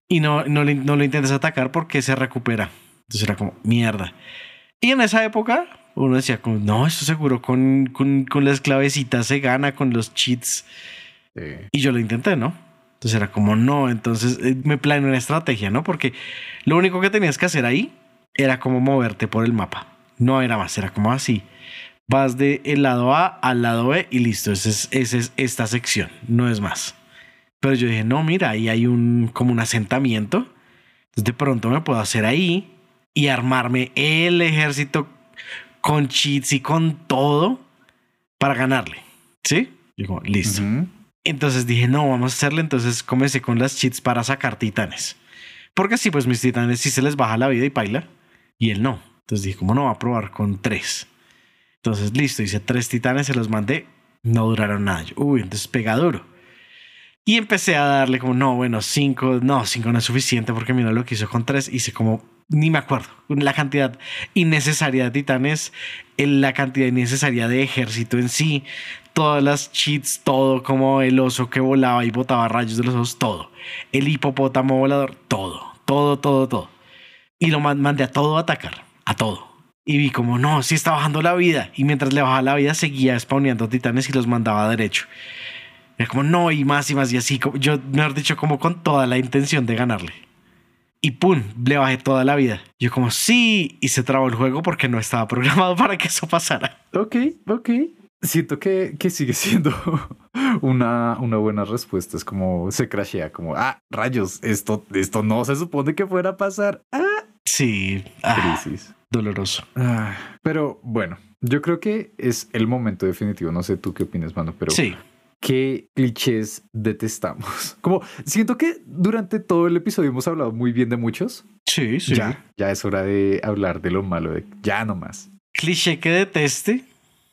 Y no, no, le- no lo intentes atacar porque se recupera. Entonces era como, mierda. Y en esa época uno decía como, no, esto seguro con, con, con las clavecitas se gana, con los cheats. Sí. Y yo lo intenté, ¿no? Entonces era como, no, entonces eh, me planeé una estrategia, ¿no? Porque lo único que tenías que hacer ahí era como moverte por el mapa. No era más, era como así. Vas de el lado A al lado B y listo, esa es, esa es esta sección, no es más. Pero yo dije, no, mira, ahí hay un como un asentamiento. Entonces de pronto me puedo hacer ahí y armarme el ejército con cheats y con todo para ganarle. ¿Sí? Como, listo. Entonces dije, no, vamos a hacerle. Entonces comencé con las cheats para sacar titanes. Porque sí, pues mis titanes sí se les baja la vida y paila. Y él no. Entonces dije, ¿cómo no va a probar con tres? Entonces, listo, hice tres titanes, se los mandé. No duraron nada. Yo, uy, entonces pega duro. Y empecé a darle como, no, bueno, cinco, no, cinco no es suficiente porque mira lo que hizo con tres. Hice como, ni me acuerdo, la cantidad innecesaria de titanes, la cantidad innecesaria de ejército en sí, todas las cheats, todo como el oso que volaba y botaba rayos de los ojos, todo. El hipopótamo volador, todo, todo, todo, todo. Y lo man- mandé a todo a atacar, a todo. Y vi como, no, sí está bajando la vida. Y mientras le bajaba la vida, seguía spawneando titanes y los mandaba derecho. Era como, no, y más y más y así. como- Yo, mejor dicho, como con toda la intención de ganarle. Y pum, le bajé toda la vida. Yo como, sí, y se trabó el juego porque no estaba programado para que eso pasara. Ok, ok. Siento que, que sigue siendo una, una buena respuesta. Es como se crashea, como, ah, rayos, esto, esto no se supone que fuera a pasar. Ah, Sí, ah, crisis. doloroso. Ah, pero bueno, yo creo que es el momento definitivo. No sé tú qué opinas, mano, pero Sí, ¿qué clichés detestamos? Como siento que durante todo el episodio hemos hablado muy bien de muchos. sí, sí. Ya, ya es hora de hablar de lo malo, de ya nomás. Cliché que deteste.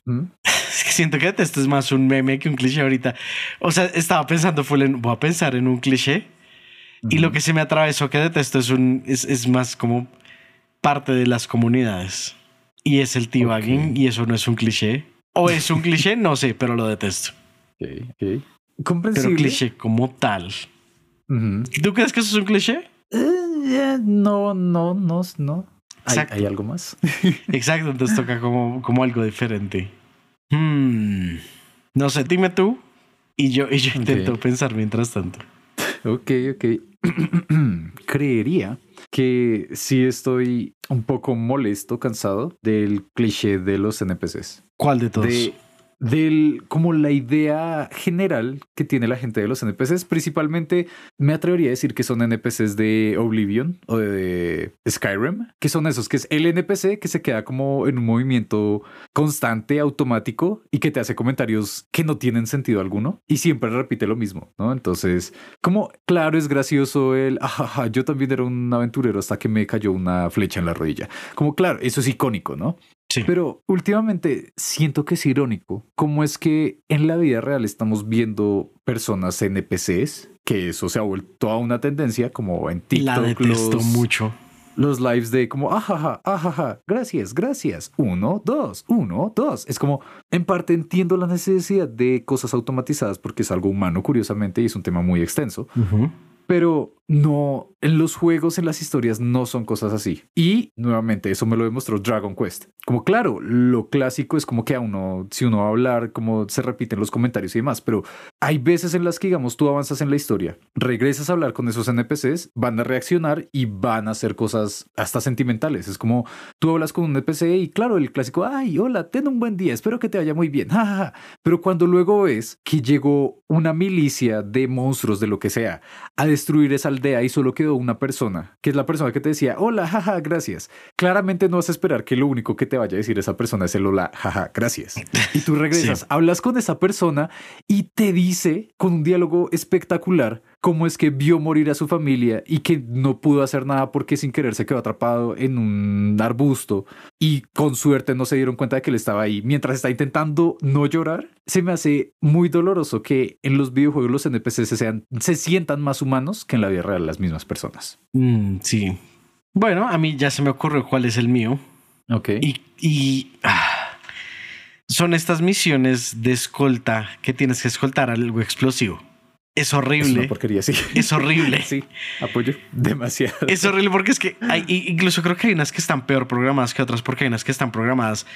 ¿Mm? Es que siento que detesto es más un meme que un cliché ahorita. O sea, estaba pensando, full en- voy a pensar en un cliché. Y lo que se me atravesó que detesto es, un, es, es más como parte de las comunidades. Y es el debugging Ok. y eso no es un cliché. O es un cliché, no sé, pero lo detesto. Ok, ok. Pero Comprensible. cliché como tal. ¿Tú crees que eso es un cliché? Eh, eh, no, no, no, no. ¿Hay, Exacto. hay algo más? Exacto, entonces toca como, como algo diferente. Hmm. No sé, dime tú. Y yo, y yo intento pensar mientras tanto. Ok, ok. Creería que sí estoy un poco molesto, cansado del cliché de los NPCs. ¿Cuál de todos? Del como la idea general que tiene la gente de los NPCs. Principalmente me atrevería a decir que son NPCs de Oblivion o de Skyrim, que son esos, que es el NPC que se queda como en un movimiento constante, automático y que te hace comentarios que no tienen sentido alguno y siempre repite lo mismo, ¿no? Entonces, como claro, es gracioso el, yo también era un aventurero hasta que me cayó una flecha en la rodilla. Como claro, eso es icónico, ¿no? Pero últimamente siento que es irónico cómo es que en la vida real estamos viendo personas NPCs, que eso se ha vuelto a una tendencia como en TikTok. La detesto mucho. Los lives de como, ajaja, ajaja, gracias, gracias, uno, dos, uno, dos. Es como, en parte entiendo la necesidad de cosas automatizadas porque es algo humano, curiosamente, y es un tema muy extenso. Pero no, en los juegos, en las historias, no son cosas así. Y nuevamente, eso me lo demostró Dragon Quest. Como claro, lo clásico es como que a uno, si uno va a hablar, como se repiten los comentarios y demás, pero hay veces en las que, digamos, tú avanzas en la historia, regresas a hablar con esos NPCs, van a reaccionar y van a hacer cosas hasta sentimentales. Es como tú hablas con un NPC y claro, el clásico, ay, hola, ten un buen día, espero que te vaya muy bien. Pero cuando luego ves que llegó una milicia de monstruos, de lo que sea, a destruir esa aldea y solo quedó una persona, que es la persona que te decía, hola, jaja, gracias. Claramente no vas a esperar que lo único que te vaya a decir esa persona es el hola, jaja, gracias. Y tú regresas, hablas con esa persona y te dice con un diálogo espectacular cómo es que vio morir a su familia y que no pudo hacer nada porque sin querer se quedó atrapado en un arbusto y con suerte no se dieron cuenta de que él estaba ahí mientras está intentando no llorar. Se me hace muy doloroso que en los videojuegos los NPCs se, sean, se sientan más humanos que en la vida real las mismas personas. Mm, sí. Bueno, a mí ya se me ocurrió cuál es el mío. Ok. Y, ah, son estas misiones de escolta que tienes que escoltar algo explosivo. Es horrible. Es una porquería, sí. Es horrible. sí, apoyo demasiado. Es horrible porque es que hay, incluso creo que hay unas que están peor programadas que otras porque hay unas que están programadas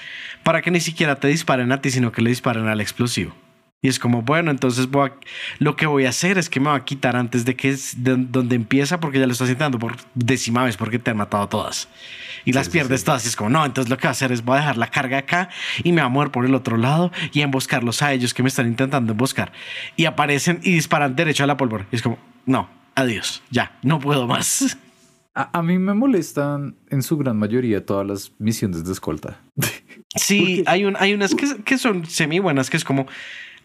para que ni siquiera te disparen a ti, sino que le disparen al explosivo. Y es como, bueno, entonces voy lo que voy a hacer es que me va a quitar antes de que es donde empieza, porque ya lo estás intentando por décima vez, porque te han matado todas. Y las pierdes todas. Y es como, no, entonces lo que voy a hacer es voy a dejar la carga acá y me voy a mover por el otro lado y a emboscarlos a ellos que me están intentando emboscar. Y aparecen y disparan derecho a la pólvora. Y es como, no, adiós, ya, no puedo más. A, mí me molestan en su gran mayoría todas las misiones de escolta. Sí, hay, un, hay unas que, que son semi buenas, que es como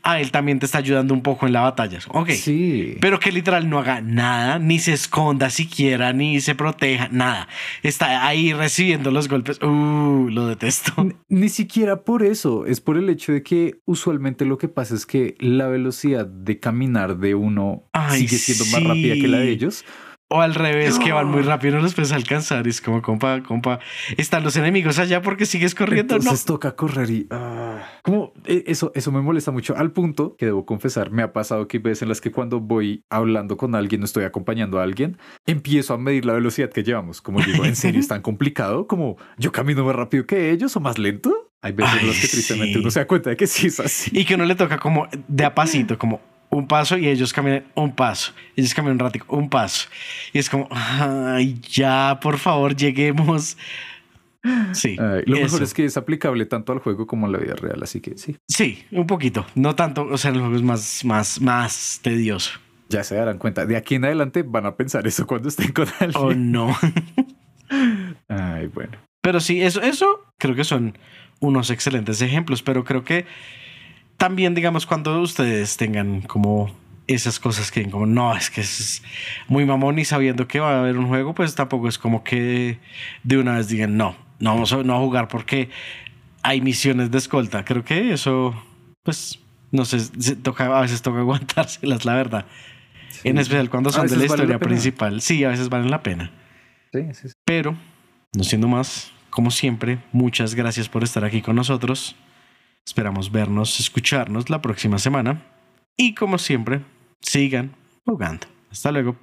ah, él también te está ayudando un poco en la batalla. Ok. Sí. Pero que literal no haga nada, ni se esconda siquiera, ni se proteja, nada. Está ahí recibiendo los golpes. Uh, lo detesto. Ni, siquiera por eso. Es por el hecho de que usualmente lo que pasa es que la velocidad de caminar de uno sigue siendo más rápida que la de ellos. O al revés, que van muy rápido, no los puedes alcanzar. es como, compa, compa, están los enemigos allá porque sigues corriendo. Entonces toca correr y. Ah, como e, eso, eso me molesta mucho. Al punto que debo confesar, me ha pasado que hay veces en las que cuando voy hablando con alguien, o estoy acompañando a alguien, empiezo a medir la velocidad que llevamos. Como digo, ¿en serio es tan complicado? Como yo camino más rápido que ellos o más lento. Hay veces en las que tristemente uno se da cuenta de que sí es así. Y que uno le toca como de a pasito, como un paso y ellos caminan un paso. Ellos caminan un ratico, un paso. Y es como, ay, ya, por favor, lleguemos. Sí. lo mejor es que es aplicable tanto al juego como a la vida real, así que sí. Sí, un poquito. No tanto, o sea, el juego es más, más, más tedioso. Ya se darán cuenta. De aquí en adelante van a pensar eso cuando estén con alguien. Oh, no. Ay, bueno. Pero sí, eso, eso creo que son unos excelentes ejemplos, pero creo que también, digamos, cuando ustedes tengan como esas cosas que como no, es que es muy mamón y sabiendo que va a haber un juego, pues tampoco es como que de una vez digan no, no vamos a, no a jugar porque hay misiones de escolta. Creo que eso, pues, no sé, toca, a veces toca aguantárselas, la verdad. En especial cuando son de la historia principal. Sí, a veces valen la pena. Sí, sí, Pero, no siendo más, como siempre, muchas gracias por estar aquí con nosotros. Esperamos vernos, escucharnos la próxima semana. Y como siempre, sigan jugando. Hasta luego.